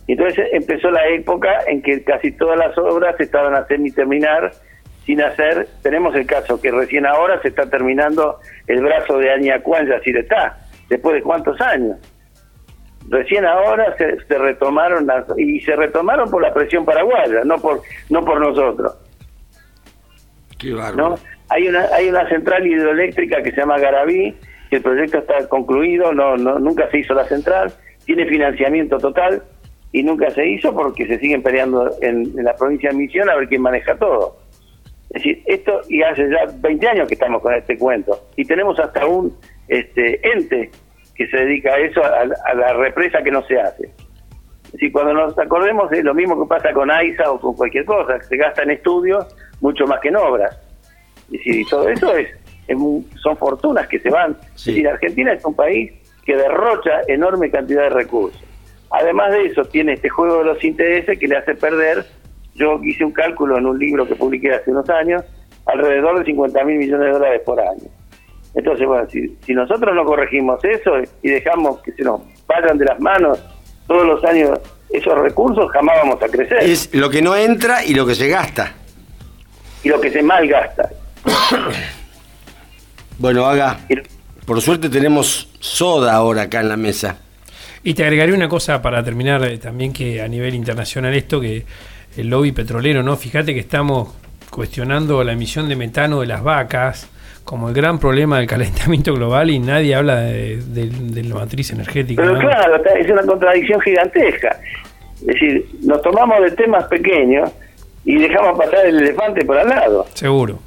Entonces empezó la época en que casi todas las obras estaban a semi-terminar sin hacer. Tenemos el caso que recién ahora se está terminando el brazo de Añacuán Yacyretá, después de cuántos años. Recién ahora se, se retomaron las, y se retomaron por la presión paraguaya, no por no por nosotros. Qué. ¿no? Hay una hay una central hidroeléctrica que se llama Garabí, el proyecto está concluido, no, no nunca se hizo la central, tiene financiamiento total y nunca se hizo porque se siguen peleando en, la provincia de Misión a ver quién maneja todo. Es decir, esto y hace ya 20 años que estamos con este cuento y tenemos hasta un este ente que se dedica a eso, a, a la represa que no se hace. Es cuando nos acordemos de lo mismo que pasa con AISA o con cualquier cosa, se gasta en estudios mucho más que en obras. Es decir, todo eso es, es mu- son fortunas que se van. Sí. Es decir, Argentina es un país que derrocha enorme cantidad de recursos. Además de eso, tiene este juego de los intereses que le hace perder, yo hice un cálculo en un libro que publiqué hace unos años, alrededor de 50 mil millones de dólares por año. Entonces, bueno, si, si nosotros no corregimos eso y dejamos que se nos vayan de las manos todos los años esos recursos, jamás vamos a crecer. Es lo que no entra y lo que se gasta. Y lo que se malgasta. Bueno, haga. Por suerte tenemos soda ahora acá en la mesa. Y te agregaré una cosa para terminar eh, también que a nivel internacional esto que el lobby petrolero, ¿no? Fíjate que estamos cuestionando la emisión de metano de las vacas como el gran problema del calentamiento global y nadie habla de, de- de la matriz energética. Pero ¿no? claro, es una contradicción gigantesca. Es decir, nos tomamos de temas pequeños y dejamos pasar el elefante por al lado. Seguro.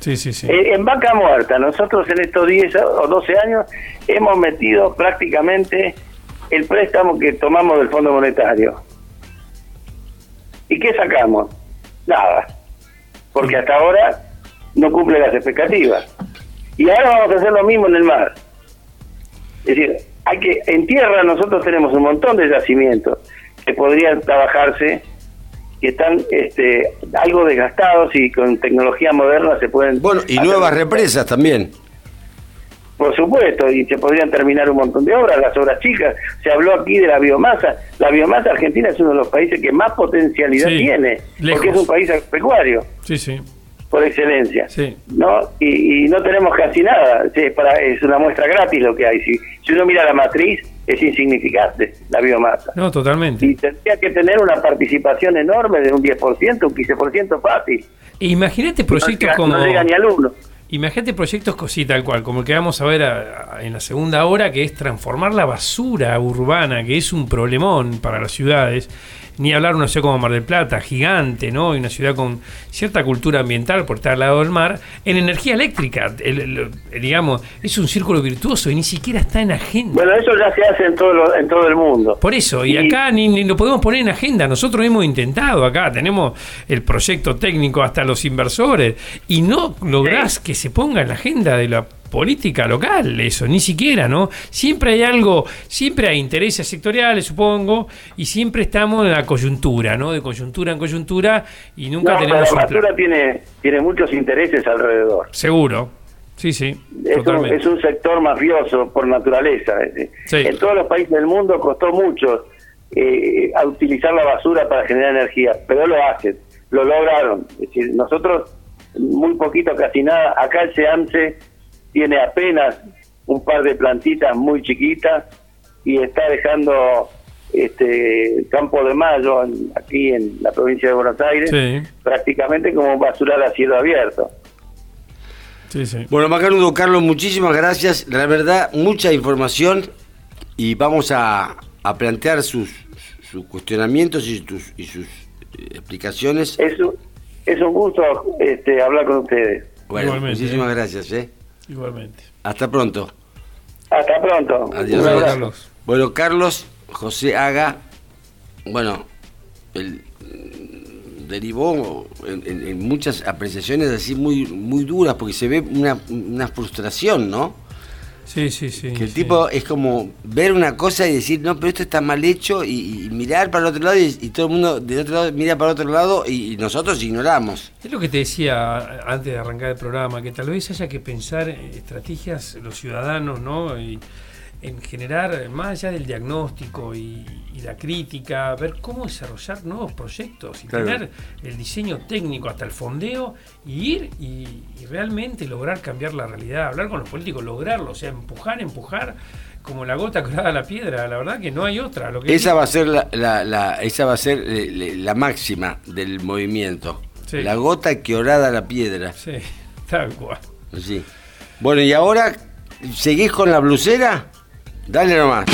Sí, sí, sí. Eh, En vaca muerta, nosotros en estos 10 o 12 años hemos metido prácticamente el préstamo que tomamos del Fondo Monetario. ¿Y qué sacamos? Nada. Porque hasta ahora no cumple las expectativas. Y ahora vamos a hacer lo mismo en el mar. Es decir, hay que en tierra nosotros tenemos un montón de yacimientos que podrían trabajarse que están este, algo desgastados y con tecnología moderna se pueden Bueno, y nuevas represas también. por supuesto, y se podrían terminar un montón de obras, las obras chicas. Se habló aquí de la biomasa. La biomasa argentina es uno de los países que más potencialidad Sí, tiene, lejos. porque es un país agropecuario Sí, sí. por excelencia. Sí. ¿no? Y, y no tenemos casi nada. Sí, es, para, es una muestra gratis lo que hay. Si, si uno mira la matriz, es insignificante la biomasa. No, totalmente. Y tendría que tener una participación enorme de un 10%, un 15% fácil. Imagínate proyectos como. no llega ni al. Imagínate proyectos así tal cual, como el que vamos a ver a- a- en la segunda hora, que es transformar la basura urbana, que es un problemón para las ciudades. Ni hablar una ciudad como Mar del Plata, gigante, ¿no? Y una ciudad con cierta cultura ambiental por estar al lado del mar, en energía eléctrica. El- el- el- digamos, es un círculo virtuoso y ni siquiera está en agenda. Bueno, eso ya se hace en todo, lo- en todo el mundo. Por eso, y Y- acá ni, ni lo podemos poner en agenda. Nosotros hemos intentado acá, tenemos el proyecto técnico hasta los inversores, y no lográs que se ponga en la agenda de la política local, eso, ni siquiera, ¿no? Siempre hay algo, siempre hay intereses sectoriales, supongo, y siempre estamos en la coyuntura, ¿no? De coyuntura en coyuntura, y nunca No, tenemos la basura tiene, tiene muchos intereses alrededor. Seguro. Sí, sí, Es un, es un sector mafioso por naturaleza. Sí. En todos los países del mundo costó mucho eh, a utilizar la basura para generar energía, pero lo hacen, lo lograron. Es decir, nosotros muy poquito, casi nada. Acá el SEAMSE tiene apenas un par de plantitas muy chiquitas y está dejando este Campo de Mayo en- aquí en la provincia de Buenos Aires Sí. prácticamente como un basural a cielo abierto. Sí, sí. Bueno, Macanudo, Carlos, muchísimas gracias. La verdad, mucha información y vamos a, a plantear sus, sus cuestionamientos y, tus- y sus eh, explicaciones. Es un, es un gusto este, hablar con ustedes. Bueno, Igualmente, muchísimas ¿eh? gracias. ¿eh? Igualmente. Hasta pronto. Hasta pronto. Adiós. Abrazo. Carlos. Bueno, Carlos José Haga, bueno, él mm, derivó en, en- en muchas apreciaciones así muy muy duras, porque se ve una, una frustración, ¿no? Sí, sí, sí. Que el sí. tipo es como ver una cosa y decir, no, pero esto está mal hecho, y, y mirar para el otro lado, y, y todo el mundo del otro lado mira para el otro lado, y, y nosotros ignoramos. Es lo que te decía antes de arrancar el programa, que tal vez haya que pensar en estrategias los ciudadanos, ¿no? Y en generar, más allá del diagnóstico y, y la crítica, ver cómo desarrollar nuevos proyectos y Claro. tener el diseño técnico hasta el fondeo y ir y, y realmente lograr cambiar la realidad, hablar con los políticos, lograrlo, o sea, empujar, empujar como la gota colada a la piedra, la verdad que no hay otra. Lo que Esa va a ser la, la- la- esa va a ser eh, la máxima del movimiento. Sí. La gota que orada la piedra. Sí, tal cual. Sí. Bueno, y ahora, ¿seguís con la blusera? Dale nomás.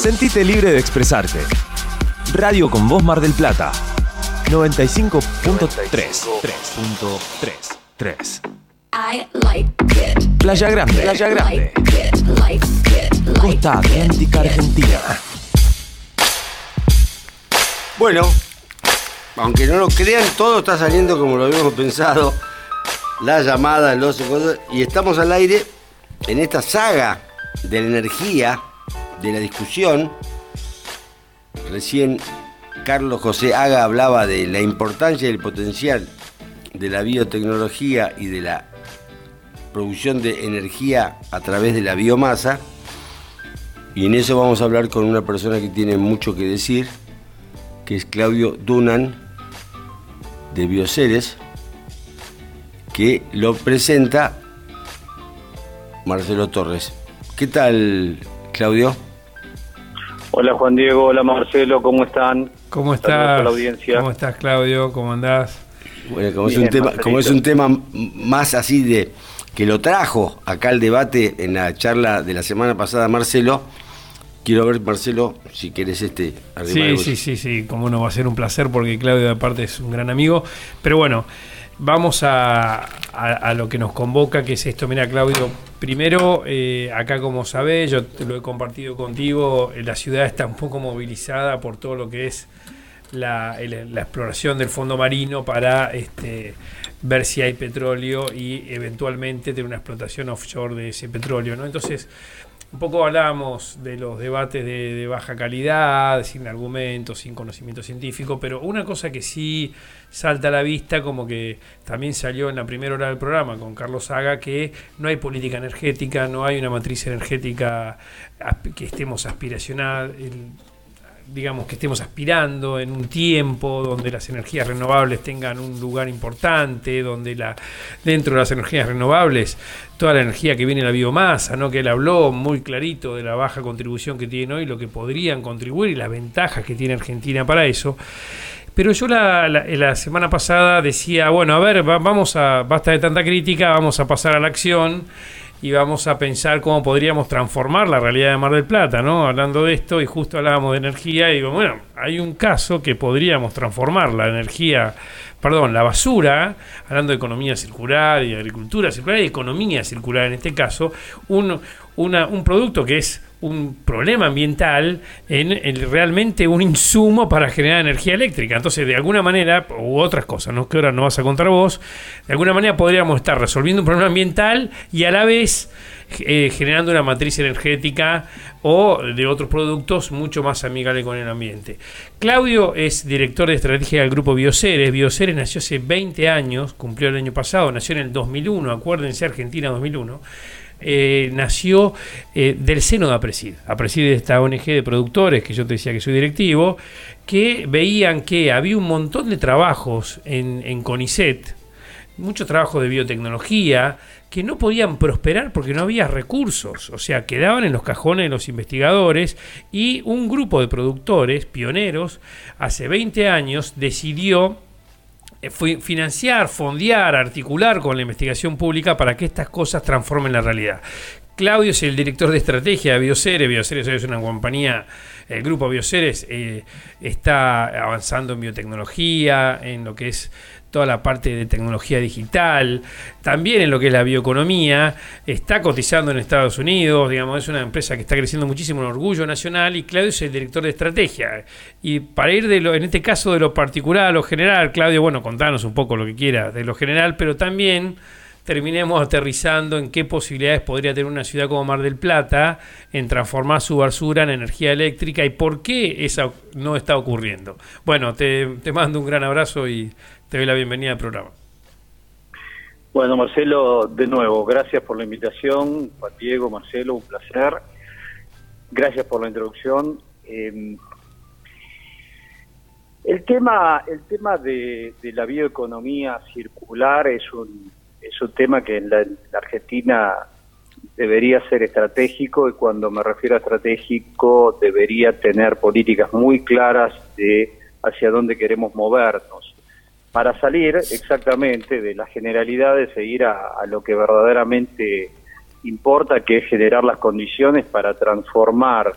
Sentite libre de expresarte. Radio con Voz Mar del Plata. 95.3. I like it. Playa Grande. Playa Grande. Like it. Like it. Like Costa Atlántica Argentina. Bueno, aunque no lo crean, todo está saliendo como lo habíamos pensado. La llamada, los y estamos al aire en esta saga de la energía, de la discusión. Recién Carlos José Haga hablaba de la importancia y el potencial de la biotecnología y de la producción de energía a través de la biomasa. Y en eso vamos a hablar con una persona que tiene mucho que decir, que es Claudio Dunan de Bioceres, que lo presenta Marcelo Torres. ¿Qué tal, Claudio? Hola Juan Diego, hola Marcelo, ¿cómo están? ¿Cómo a estás? la audiencia. ¿Cómo estás, Claudio? ¿Cómo andás? Bueno, como es, un tema, como es un tema más así de que lo trajo acá al debate en la charla de la semana pasada Marcelo, quiero ver Marcelo si querés este Sí, sí, sí, sí, como no va a ser un placer porque Claudio aparte es un gran amigo. Pero bueno, vamos a, a- lo que nos convoca, que es esto. Mira, Claudio, primero, eh, acá como sabés, yo te lo he compartido contigo, eh, la ciudad está un poco movilizada por todo lo que es la, la exploración del fondo marino para este, ver si hay petróleo y eventualmente tener una explotación offshore de ese petróleo. ¿no? Entonces, un poco hablábamos de los debates de, baja calidad, sin argumentos, sin conocimiento científico, pero una cosa que sí salta a la vista, como que también salió en la primera hora del programa con Carlos Saga, que no hay política energética, no hay una matriz energética que estemos aspiracional, digamos que estemos aspirando en un tiempo donde las energías renovables tengan un lugar importante, donde la dentro de las energías renovables toda la energía que viene de la biomasa, ¿no? que él habló muy clarito de la baja contribución que tiene hoy, lo que podrían contribuir y las ventajas que tiene Argentina para eso. Pero yo la, la- la semana pasada decía, bueno, a ver, va- vamos a, basta de tanta crítica, vamos a pasar a la acción y vamos a pensar cómo podríamos transformar la realidad de Mar del Plata, ¿no? Hablando de esto, y justo hablábamos de energía, y digo, bueno, hay un caso que podríamos transformar la energía, perdón, la basura, hablando de economía circular y agricultura circular y economía circular en este caso, un, una- un producto que es un problema ambiental en, en realmente un insumo para generar energía eléctrica. Entonces, de alguna manera, u otras cosas, ¿no? que ahora no vas a contar vos, de alguna manera podríamos estar resolviendo un problema ambiental y a la vez eh, generando una matriz energética o de otros productos mucho más amigable con el ambiente. Claudio es director de estrategia del grupo Bioceres. Bioceres nació hace 20 años, cumplió el año pasado, nació en el 2001, acuérdense, Argentina 2001 eh, nació eh, del seno de Apresid. Apresid es esta ONG de productores, que yo te decía que soy directivo, que veían que había un montón de trabajos en, en CONICET, muchos trabajos de biotecnología, que no podían prosperar porque no había recursos, o sea, quedaban en los cajones de los investigadores y un grupo de productores pioneros hace 20 años decidió eh, financiar, fondear, articular con la investigación pública para que estas cosas transformen la realidad. Claudio es el director de estrategia de Bioceres. Bioceres hoy es una compañía, el grupo Bioceres eh, está avanzando en biotecnología, en lo que es toda la parte de tecnología digital, también en lo que es la bioeconomía, está cotizando en Estados Unidos, digamos, es una empresa que está creciendo muchísimo en orgullo nacional y Claudio es el director de estrategia. Y para ir de lo, en este caso de lo particular a lo general, Claudio, bueno, contanos un poco lo que quieras de lo general, pero también terminemos aterrizando en qué posibilidades podría tener una ciudad como Mar del Plata en transformar su basura en energía eléctrica y por qué eso no está ocurriendo. Bueno, te, te mando un gran abrazo y te doy la bienvenida al programa. Bueno, Marcelo, de nuevo, gracias por la invitación. Juan Diego, Marcelo, un placer. Gracias por la introducción. Eh, el tema, el tema de, la bioeconomía circular es un, es un tema que en en la Argentina debería ser estratégico y cuando me refiero a estratégico debería tener políticas muy claras de hacia dónde queremos movernos para salir exactamente de las generalidades e ir a, lo que verdaderamente importa, que es generar las condiciones para transformar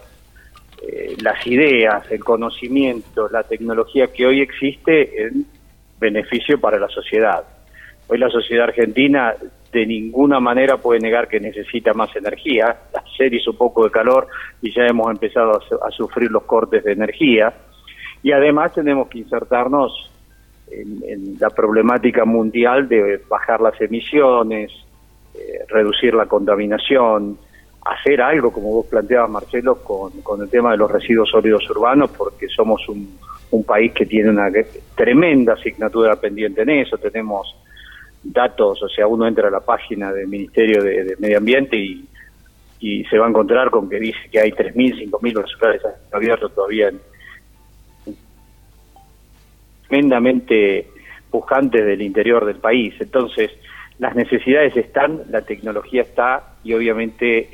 eh, las ideas, el conocimiento, la tecnología que hoy existe en beneficio para la sociedad. Hoy la sociedad argentina de ninguna manera puede negar que necesita más energía. Ayer hizo un poco de calor y ya hemos empezado a sufrir los cortes de energía. Y además tenemos que insertarnos en, la problemática mundial de bajar las emisiones, eh, reducir la contaminación, hacer algo, como vos planteabas, Marcelo, con, con el tema de los residuos sólidos urbanos, porque somos un, país que tiene una tremenda asignatura pendiente en eso. Tenemos datos, o sea, uno entra a la página del Ministerio de, de Medio Ambiente y, y se va a encontrar con que dice que hay 3.000, 5.000 basurales abiertos todavía en, tremendamente pujantes del interior del país. Entonces, las necesidades están, la tecnología está y obviamente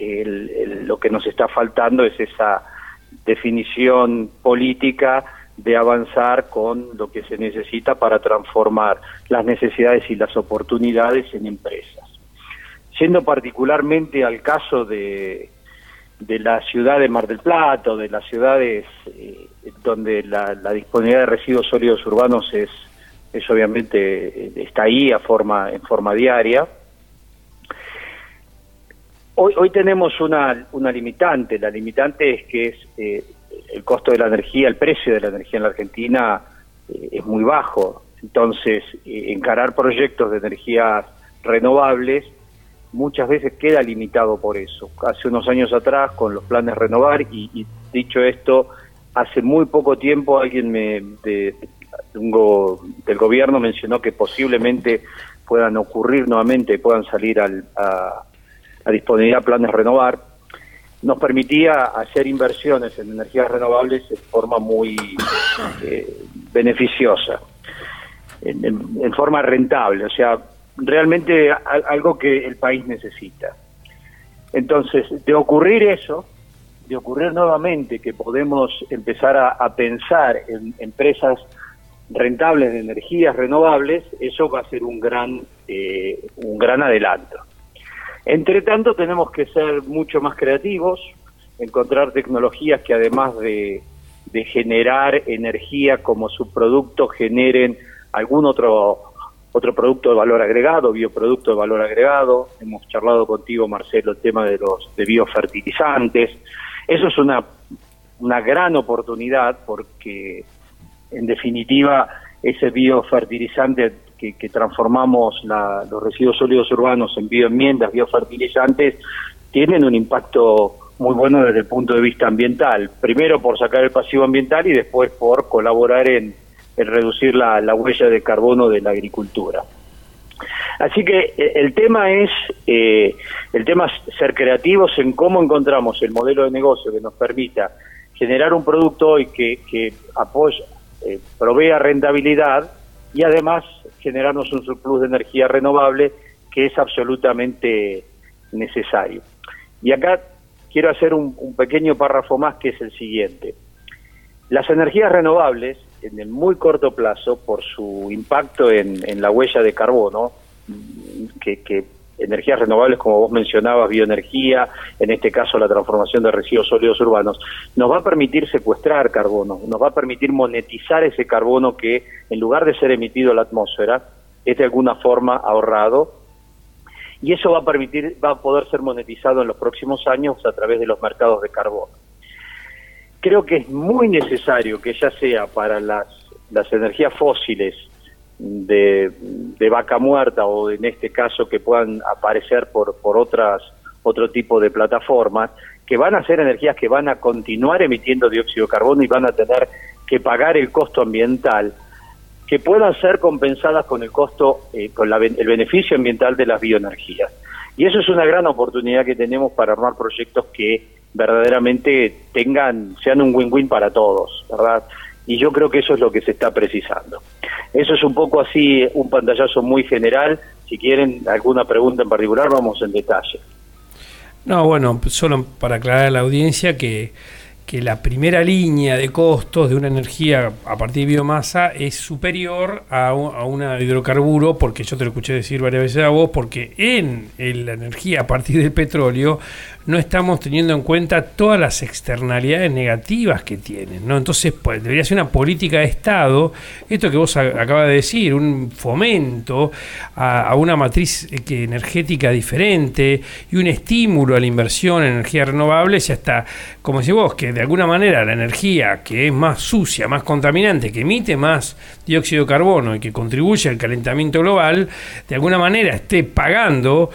lo que nos está faltando es esa definición política de avanzar con lo que se necesita para transformar las necesidades y las oportunidades en empresas. Siendo particularmente al caso de, de la ciudad de Mar del Plata o de las ciudades eh, donde la, disponibilidad de residuos sólidos urbanos es, es obviamente eh, está ahí a forma en forma diaria. Hoy, hoy tenemos una, una limitante, la limitante es que es eh, el costo de la energía, el precio de la energía en la Argentina eh, es muy bajo, entonces eh, encarar proyectos de energías renovables muchas veces queda limitado por eso. Hace unos años atrás, con los planes renovar, y, y dicho esto, hace muy poco tiempo alguien me, de, de un go- del gobierno mencionó que posiblemente puedan ocurrir nuevamente, puedan salir al, a, a disponibilidad planes renovar, nos permitía hacer inversiones en energías renovables en forma muy eh, beneficiosa, en, en- en forma rentable, o sea, realmente a- algo que el país necesita. Entonces, de ocurrir eso, de ocurrir nuevamente que podemos empezar a, pensar en empresas rentables de energías renovables, eso va a ser un gran, eh, un gran adelanto. Entre tanto, tenemos que ser mucho más creativos, encontrar tecnologías que además de, de generar energía como subproducto, generen algún otro, otro producto de valor agregado, bioproducto de valor agregado. Hemos charlado contigo, Marcelo, el tema de los de biofertilizantes. Eso es una, una gran oportunidad porque, en definitiva, ese biofertilizante que, que transformamos la- los residuos sólidos urbanos en bioenmiendas, biofertilizantes, tienen un impacto muy bueno desde el punto de vista ambiental. Primero por sacar el pasivo ambiental y después por colaborar en, en reducir la, la huella de carbono de la agricultura. Así que eh, el tema es eh, el tema es ser creativos en cómo encontramos el modelo de negocio que nos permita generar un producto hoy que, que apoya, eh, provea rentabilidad y además generarnos un surplus de energía renovable que es absolutamente necesario. Y acá quiero hacer un, un pequeño párrafo más que es el siguiente. Las energías renovables, en el muy corto plazo, por su impacto en, la huella de carbono, que, que energías renovables, como vos mencionabas, bioenergía, en este caso la transformación de residuos sólidos urbanos, nos va a permitir secuestrar carbono, nos va a permitir monetizar ese carbono que, en lugar de ser emitido a la atmósfera, es de alguna forma ahorrado y eso va a permitir, va a poder ser monetizado en los próximos años a través de los mercados de carbono. Creo que es muy necesario que ya sea para las, las energías fósiles de, de vaca muerta o en este caso que puedan aparecer por, por otras otro tipo de plataformas, que van a ser energías que van a continuar emitiendo dióxido de carbono y van a tener que pagar el costo ambiental, que puedan ser compensadas con el costo, eh, con la, el beneficio ambiental de las bioenergías. Y eso es una gran oportunidad que tenemos para armar proyectos que verdaderamente tengan, sean un win-win para todos, ¿verdad? Y yo creo que eso es lo que se está precisando. Eso es un poco así, un pantallazo muy general. Si quieren alguna pregunta en particular, vamos en detalle. No, bueno, solo para aclarar a la audiencia que, que la primera línea de costos de una energía a partir de biomasa es superior a, a una hidrocarburo, porque yo te lo escuché decir varias veces a vos, porque en, la energía a partir del petróleo no estamos teniendo en cuenta todas las externalidades negativas que tienen, ¿no? Entonces, pues, debería ser una política de Estado, esto que vos acabas de decir, un fomento a, una matriz eh, energética diferente y un estímulo a la inversión en energías renovables y hasta, como decís vos, que de alguna manera la energía que es más sucia, más contaminante, que emite más dióxido de carbono y que contribuye al calentamiento global, de alguna manera esté pagando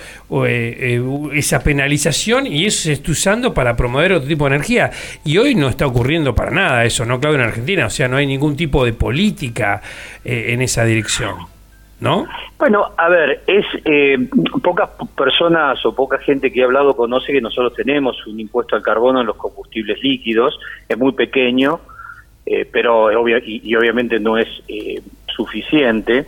eh, eh, esa penalización y eso se esté usando para promover otro tipo de energía. Y hoy no está ocurriendo para nada eso, ¿no, Claudio, en Argentina? O sea, no hay ningún tipo de política eh, en esa dirección, ¿no? Bueno, a ver, es eh, pocas personas o poca gente que he hablado conoce que nosotros tenemos un impuesto al carbono en los combustibles líquidos, es muy pequeño, eh, pero y, y obviamente no es eh, suficiente.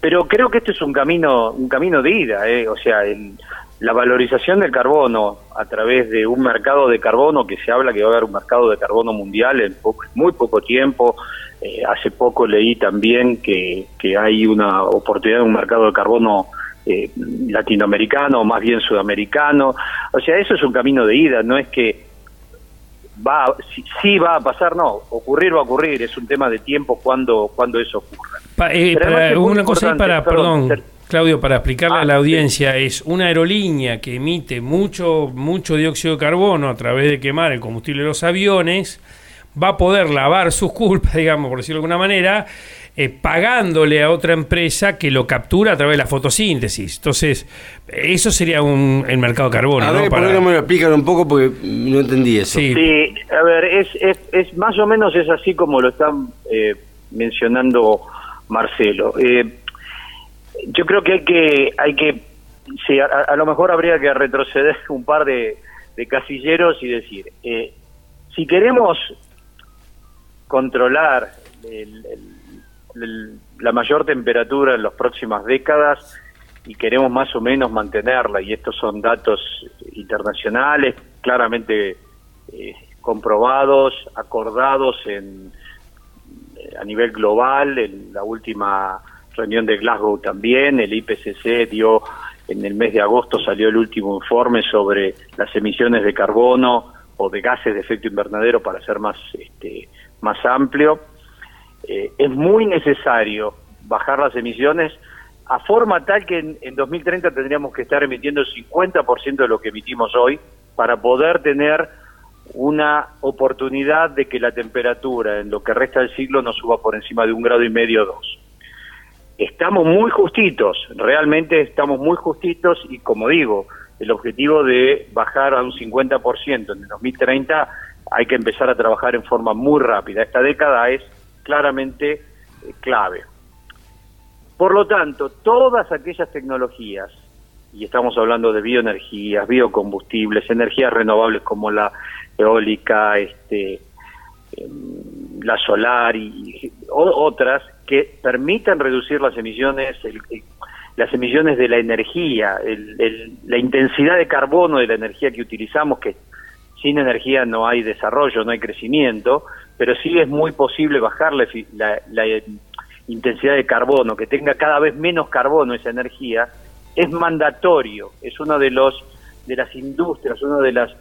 Pero creo que este es un camino, un camino de ida, eh, o sea, el- la valorización del carbono a través de un mercado de carbono que se habla que va a haber un mercado de carbono mundial en poco- muy poco tiempo. Eh, hace poco leí también que, que hay una oportunidad de un mercado de carbono eh, latinoamericano o más bien sudamericano. O sea, eso es un camino de ida, no es que va, a- si, si va a pasar, no, ocurrir va a ocurrir, es un tema de tiempo cuando, cuando eso ocurra. Pa- eh, para- una cosa para, perdón, Claudio, para explicarle Ah, a la sí. audiencia, es una aerolínea que emite mucho, mucho dióxido de carbono a través de quemar el combustible de los aviones, va a poder lavar sus culpas, digamos, por decirlo de alguna manera, eh, pagándole a otra empresa que lo captura a través de la fotosíntesis. Entonces, eso sería un, el mercado de carbono, A ¿no? ver, ¿por Para- qué no me lo explican un poco? Porque no entendí eso. Sí. Sí, a ver, es, es, es más o menos es así como lo están eh, mencionando Marcelo. Eh, yo creo que hay que, hay que sí, a, a lo mejor habría que retroceder un par de, de casilleros y decir, eh, si queremos controlar el- la mayor temperatura en las próximas décadas y queremos más o menos mantenerla, y estos son datos internacionales, claramente eh, comprobados, acordados en, eh, a nivel global, en la última reunión de Glasgow también, el IPCC dio, en el mes de agosto salió el último informe sobre las emisiones de carbono o de gases de efecto invernadero para ser más, este, más amplio. Eh, es muy necesario bajar las emisiones a forma tal que en, en 2030 tendríamos que estar emitiendo el 50% de lo que emitimos hoy para poder tener una oportunidad de que la temperatura en lo que resta del siglo no suba por encima de un grado y medio o dos. Estamos muy justitos, realmente estamos muy justitos y como digo, el objetivo de bajar a un 50% en el 2030 hay que empezar a trabajar en forma muy rápida. Esta década es claramente eh, clave. Por lo tanto, todas aquellas tecnologías, y estamos hablando de bioenergías, biocombustibles, energías renovables como la eólica, este, em, la solar y, otras que permitan reducir las emisiones, el- las emisiones de la energía, el- la intensidad de carbono de la energía que utilizamos, que sin energía no hay desarrollo, no hay crecimiento, pero sí es muy posible bajar la, la- eh, intensidad de carbono, que tenga cada vez menos carbono esa energía, es mandatorio, es uno de los de las industrias, una de las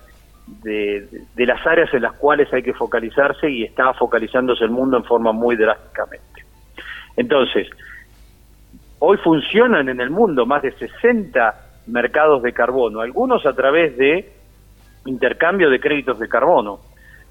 de las áreas en las cuales hay que focalizarse y está focalizándose el mundo en forma muy drásticamente. Entonces, hoy funcionan en el mundo más de 60 mercados de carbono, algunos a través de intercambio de créditos de carbono,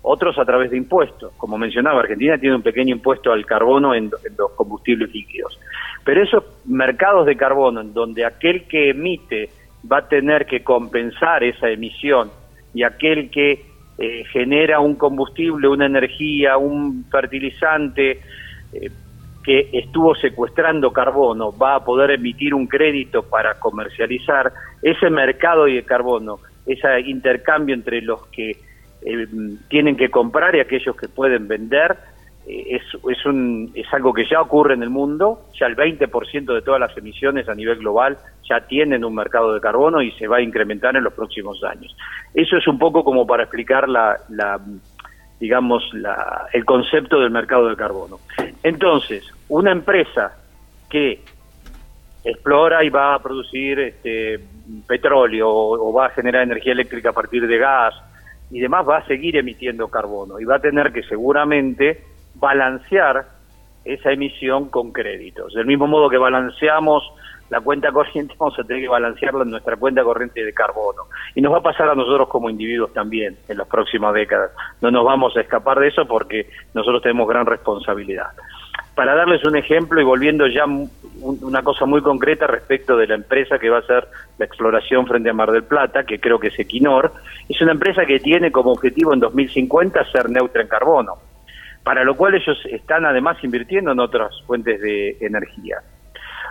otros a través de impuestos. Como mencionaba, Argentina tiene un pequeño impuesto al carbono en, los combustibles líquidos. Pero esos mercados de carbono en donde aquel que emite va a tener que compensar esa emisión y aquel que eh, genera un combustible, una energía, un fertilizante eh, que estuvo secuestrando carbono va a poder emitir un crédito para comercializar ese mercado de carbono, ese intercambio entre los que eh, tienen que comprar y aquellos que pueden vender, eh, es, es, un, es algo que ya ocurre en el mundo, ya el 20% de todas las emisiones a nivel global ya tienen un mercado de carbono y se va a incrementar en los próximos años. Eso es un poco como para explicar la, la, digamos, la, el concepto del mercado de carbono. Entonces, una empresa que explora y va a producir este, petróleo o, o va a generar energía eléctrica a partir de gas y demás, va a seguir emitiendo carbono y va a tener que seguramente balancear esa emisión con créditos. Del mismo modo que balanceamos la cuenta corriente, vamos a tener que balancearla en nuestra cuenta corriente de carbono. Y nos va a pasar a nosotros como individuos también en las próximas décadas. No nos vamos a escapar de eso porque nosotros tenemos gran responsabilidad. Para darles un ejemplo y volviendo ya un- una cosa muy concreta respecto de la empresa que va a hacer la exploración frente a Mar del Plata, que creo que es Equinor, es una empresa que tiene como objetivo en 2050 ser neutra en carbono para lo cual ellos están además invirtiendo en otras fuentes de energía.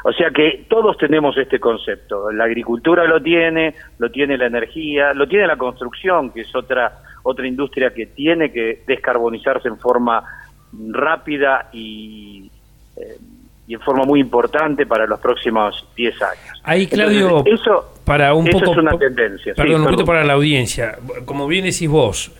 O sea que todos tenemos este concepto. La agricultura lo tiene, lo tiene la energía, lo tiene la construcción, que es otra otra industria que tiene que descarbonizarse en forma rápida y, eh, y en forma muy importante para los próximos 10 años. Ahí, Claudio, Entonces, eso, para un eso poco es una tendencia. sí, Perdón, un poquito perdón. para la audiencia. Como bien decís vos,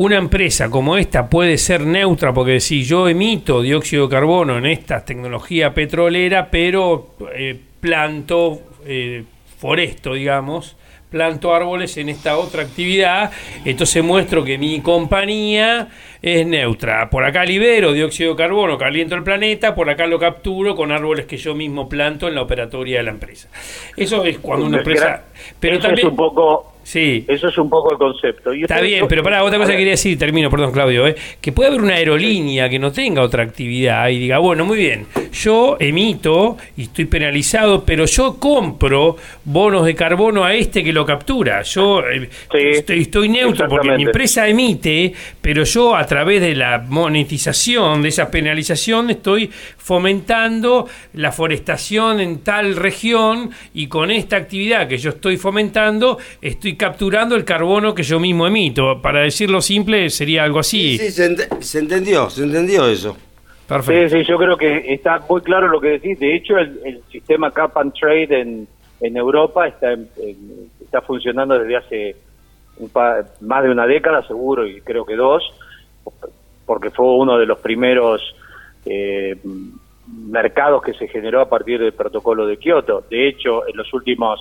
una empresa como esta puede ser neutra porque si yo emito dióxido de carbono en esta tecnología petrolera, pero eh, planto eh, foresto, digamos, planto árboles en esta otra actividad, entonces muestro que mi compañía es neutra. Por acá libero dióxido de carbono, caliento el planeta, por acá lo capturo con árboles que yo mismo planto en la operatoria de la empresa. Eso es cuando una empresa... Pero Eso también... es un poco, Sí. eso es un poco el concepto. Y Está bien, pero para otra cosa que quería decir, termino, perdón Claudio, ¿eh? que puede haber una aerolínea que no tenga otra actividad y diga, bueno, muy bien, yo emito y estoy penalizado, pero yo compro bonos de carbono a este que lo captura. Yo eh, Sí, estoy, estoy neutro porque mi empresa emite, pero yo a través de la monetización, de esa penalización, estoy fomentando la forestación en tal región y con esta actividad que yo estoy fomentando, estoy capturando el carbono que yo mismo emito. Para decirlo simple, sería algo así. Sí, se, ent- se entendió, se entendió eso. Perfecto. Sí, sí, yo creo que está muy claro lo que decís. De hecho, el, el sistema Cap and Trade en, en Europa está, en- en- está funcionando desde hace un pa- más de una década, seguro, y creo que dos, porque fue uno de los primeros eh, mercados que se generó a partir del protocolo de Kioto. De hecho, en los últimos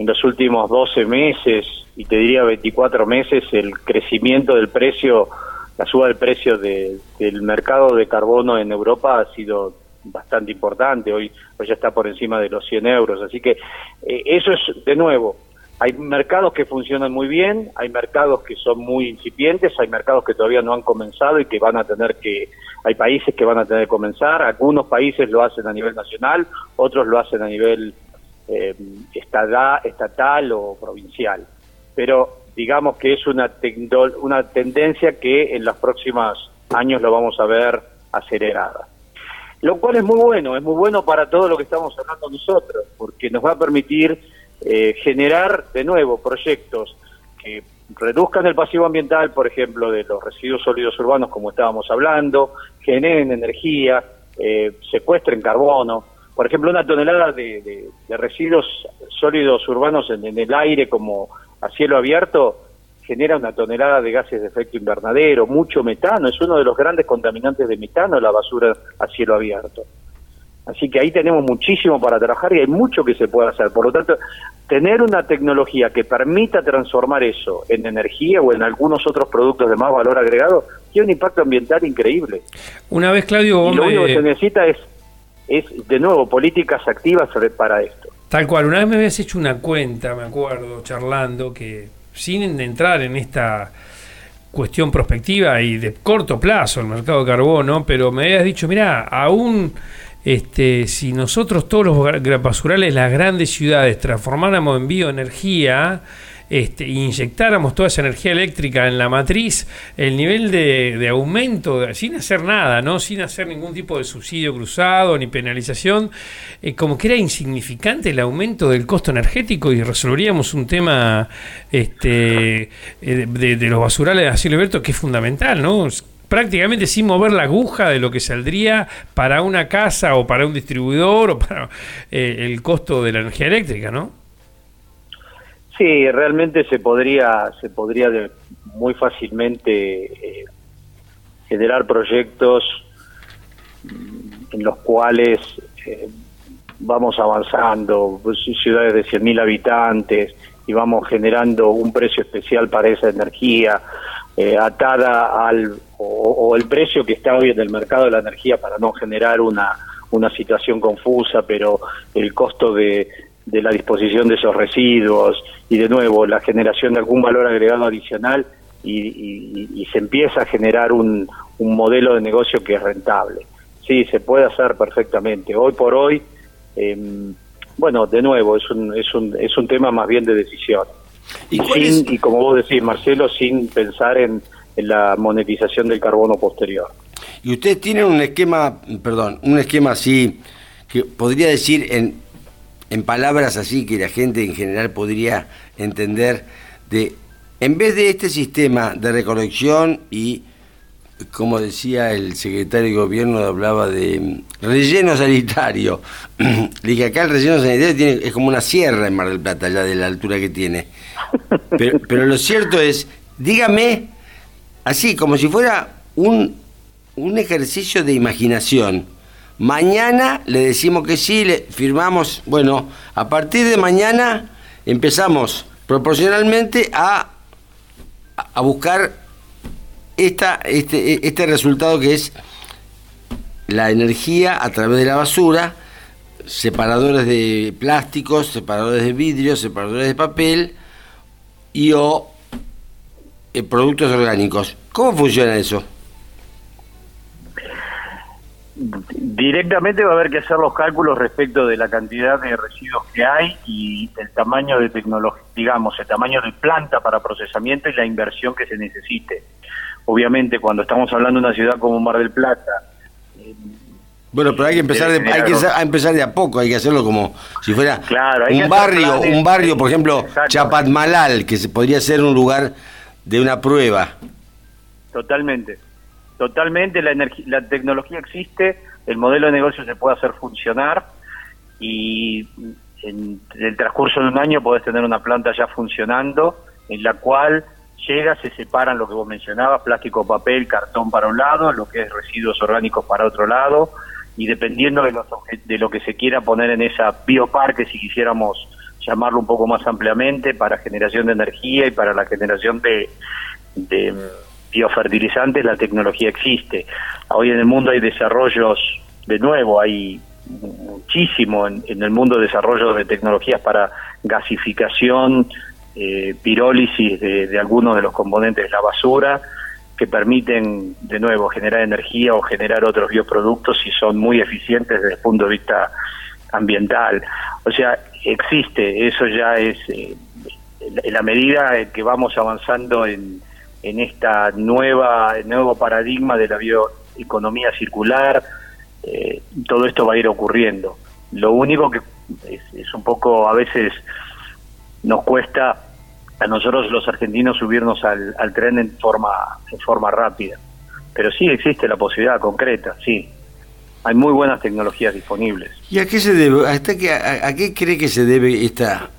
en los últimos 12 meses y te diría 24 meses el crecimiento del precio, la suba del precio de- del mercado de carbono en Europa ha sido bastante importante. Hoy, hoy ya está por encima de los 100 euros. Así que eh, eso es, de nuevo, hay mercados que funcionan muy bien, hay mercados que son muy incipientes, hay mercados que todavía no han comenzado y que van a tener que, hay países que van a tener que comenzar, algunos países lo hacen a nivel nacional, otros lo hacen a nivel eh, estada- estatal o provincial. Pero digamos que es una, una tendencia que en los próximos años lo vamos a ver acelerada. Lo cual es muy bueno, es muy bueno para todo lo que estamos hablando nosotros, porque nos va a permitir eh, generar de nuevo proyectos que reduzcan el pasivo ambiental, por ejemplo, de los residuos sólidos urbanos, como estábamos hablando, generen energía, eh, secuestren carbono. Por ejemplo, una tonelada de, de- de residuos sólidos urbanos en, en el aire como a cielo abierto genera una tonelada de gases de efecto invernadero, mucho metano, es uno de los grandes contaminantes de metano la basura a cielo abierto. Así que ahí tenemos muchísimo para trabajar y hay mucho que se puede hacer. Por lo tanto, tener una tecnología que permita transformar eso en energía o en algunos otros productos de más valor agregado tiene un impacto ambiental increíble. Una vez, Claudio, Y lo único que se necesita es, es, de nuevo, políticas activas para esto. Tal cual, una vez me habías hecho una cuenta, me acuerdo, charlando, que sin entrar en esta cuestión prospectiva y de corto plazo el mercado de carbono, pero me habías dicho, mira, aún este, si nosotros todos los basurales las grandes ciudades transformáramos en bioenergía, este, inyectáramos toda esa energía eléctrica en la matriz, el nivel de, de aumento, de- sin hacer nada, ¿no? sin hacer ningún tipo de subsidio cruzado ni penalización, eh, como que era insignificante el aumento del costo energético y resolveríamos un tema este, eh, de, de los basurales cielo abierto que es fundamental, ¿no? Prácticamente sin mover la aguja de lo que saldría para una casa o para un distribuidor o para eh, el costo de la energía eléctrica, ¿no? Sí, realmente se podría, se podría muy fácilmente eh, generar proyectos en los cuales eh, vamos avanzando, pues, ciudades de 100.000 habitantes, y vamos generando un precio especial para esa energía, eh, atada al o el precio que está hoy en el mercado de la energía para no generar una, una situación confusa, pero el costo de, de la disposición de esos residuos y de nuevo la generación de algún valor agregado adicional y, y- y se empieza a generar un, un modelo de negocio que es rentable. Sí, se puede hacer perfectamente. Hoy por hoy, em, bueno, de nuevo, es un, es un, es un tema más bien de decisión. ¿Y sin, y como vos decís, Marcelo, sin pensar en, en la monetización del carbono posterior. Y ustedes tienen un esquema, perdón, un esquema así, que podría decir en, en palabras así que la gente en general podría entender, de, en vez de este sistema de recolección y, como decía el secretario de gobierno, hablaba de mm, relleno sanitario. Dije, acá el relleno sanitario es como una sierra en Mar del Plata, ya de la altura que tiene. Pero, pero lo cierto es, dígame, así como si fuera un, un ejercicio de imaginación. Mañana le decimos que sí, le firmamos, bueno, a partir de mañana empezamos proporcionalmente a, a buscar esta, este, este resultado que es la energía a través de la basura, separadores de plásticos, separadores de vidrio, separadores de papel y o eh, productos orgánicos. ¿Cómo funciona eso? Directamente va a haber que hacer los cálculos respecto de la cantidad de residuos que hay y el tamaño de tecnología, digamos, el tamaño de planta para procesamiento y la inversión que se necesite. Obviamente, cuando estamos hablando de una ciudad como Mar del Plata, eh, Bueno, pero hay que empezar de, Debe hay que sa- a empezar de a poco, hay que hacerlo como si fuera Claro, un barrio, planes. un barrio, por ejemplo. Chapatmalal, que se podría ser un lugar de una prueba. Totalmente. Totalmente, la, la tecnología existe, el modelo de negocio se puede hacer funcionar y en el transcurso de un año podés tener una planta ya funcionando en la cual llega, se separan lo que vos mencionabas, plástico, papel, cartón para un lado, lo que es residuos orgánicos para otro lado y dependiendo de, los de lo que se quiera poner en esa bioparque, si quisiéramos llamarlo un poco más ampliamente, para generación de energía y para la generación de, de biofertilizantes, la tecnología existe. Hoy en el mundo hay desarrollos, de nuevo, hay muchísimo en, en el mundo de desarrollo de tecnologías para gasificación, eh, pirólisis de, algunos de los componentes de la basura, que permiten, de nuevo, generar energía o generar otros bioproductos y son muy eficientes desde el punto de vista ambiental. O sea, existe, eso ya es, eh, en la medida en que vamos avanzando en, en esta nueva, nuevo paradigma de la bioeconomía circular, eh, todo esto va a ir ocurriendo. Lo único que es, es un poco, a veces nos cuesta a nosotros los argentinos subirnos al, al tren en forma, en forma rápida. Pero sí existe la posibilidad concreta, sí. Hay muy buenas tecnologías disponibles. ¿Y a qué se debe, hasta que, a, a qué cree que se debe esta,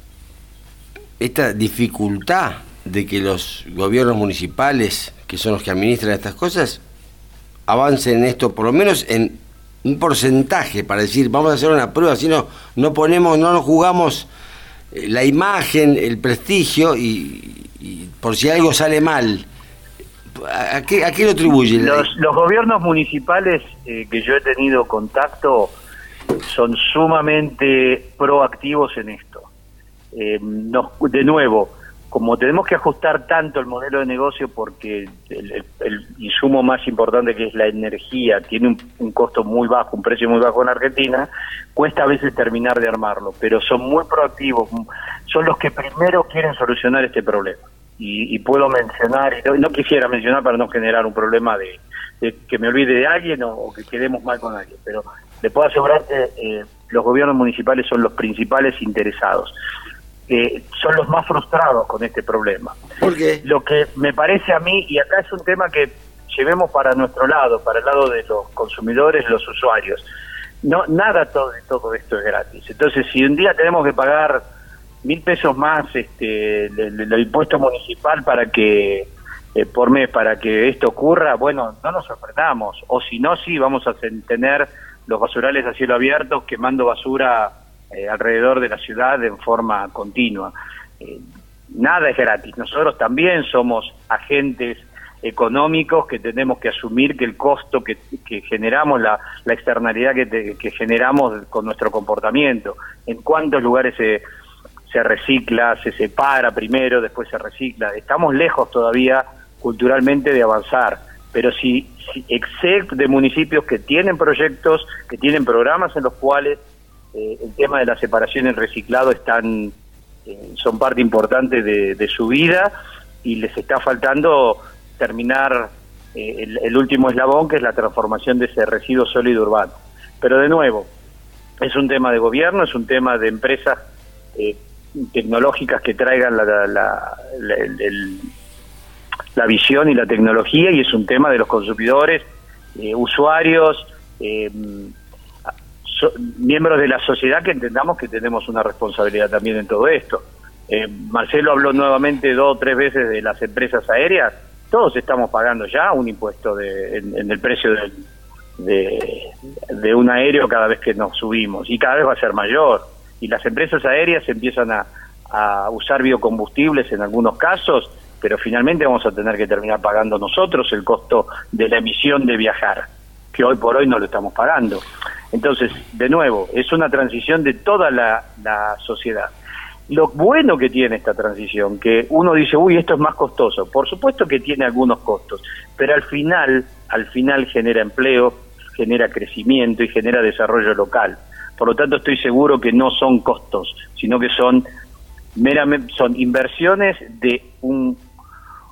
esta dificultad de que los gobiernos municipales, que son los que administran estas cosas, avancen en esto, por lo menos en un porcentaje, para decir, vamos a hacer una prueba, si no, no ponemos, no nos jugamos eh, la imagen, el prestigio, y, y por si algo sale mal, ¿a, qué, a qué lo atribuye? Los, los gobiernos municipales eh, que yo he tenido contacto son sumamente proactivos en esto. Eh, nos- de nuevo, como tenemos que ajustar tanto el modelo de negocio porque el, insumo más importante que es la energía tiene un, costo muy bajo, un precio muy bajo en Argentina, cuesta a veces terminar de armarlo, pero son muy proactivos, son los que primero quieren solucionar este problema. Y, y puedo mencionar, y no, no quisiera mencionar para no generar un problema de, de que me olvide de alguien o, o que quedemos mal con alguien, pero le puedo asegurar que eh, los gobiernos municipales son los principales interesados. Eh, son los más frustrados con este problema. ¿Por qué? Lo que me parece a mí, y acá es un tema que llevemos para nuestro lado, para el lado de los consumidores, los usuarios. No, nada todo, todo esto es gratis. Entonces, si un día tenemos que pagar mil pesos más este, del impuesto municipal para que eh, por mes para que esto ocurra, bueno, no nos sorprendamos. O si no, sí, vamos a ten- tener los basurales a cielo abierto quemando basura eh, alrededor de la ciudad en forma continua. Eh, nada es gratis. Nosotros también somos agentes económicos que tenemos que asumir que el costo que, que generamos, la, la externalidad que, generamos con nuestro comportamiento, en cuántos lugares se, se recicla, se separa primero, después se recicla. Estamos lejos todavía culturalmente de avanzar, pero si, si excepto de municipios que tienen proyectos, que tienen programas en los cuales eh, el tema de la separación y el reciclado están eh, son parte importante de, su vida y les está faltando terminar eh, el, el último eslabón que es la transformación de ese residuo sólido urbano. Pero de nuevo, es un tema de gobierno, es un tema de empresas eh, tecnológicas que traigan la, la- la- la- el- la visión y la tecnología y es un tema de los consumidores, usuarios, eh, miembros de la sociedad que entendamos que tenemos una responsabilidad también en todo esto. Eh, Marcelo habló nuevamente dos o tres veces de las empresas aéreas. Todos estamos pagando ya un impuesto de- en, el precio de, de un aéreo cada vez que nos subimos y cada vez va a ser mayor. Y las empresas aéreas empiezan a, a usar biocombustibles en algunos casos, pero finalmente vamos a tener que terminar pagando nosotros el costo de la emisión de viajar, que hoy por hoy no lo estamos pagando. Entonces, de nuevo, es una transición de toda la, la sociedad. Lo bueno que tiene esta transición, que uno dice, uy, esto es más costoso. Por supuesto que tiene algunos costos, pero al final, al final genera empleo, genera crecimiento y genera desarrollo local. Por lo tanto, estoy seguro que no son costos, sino que son meramente son inversiones de un,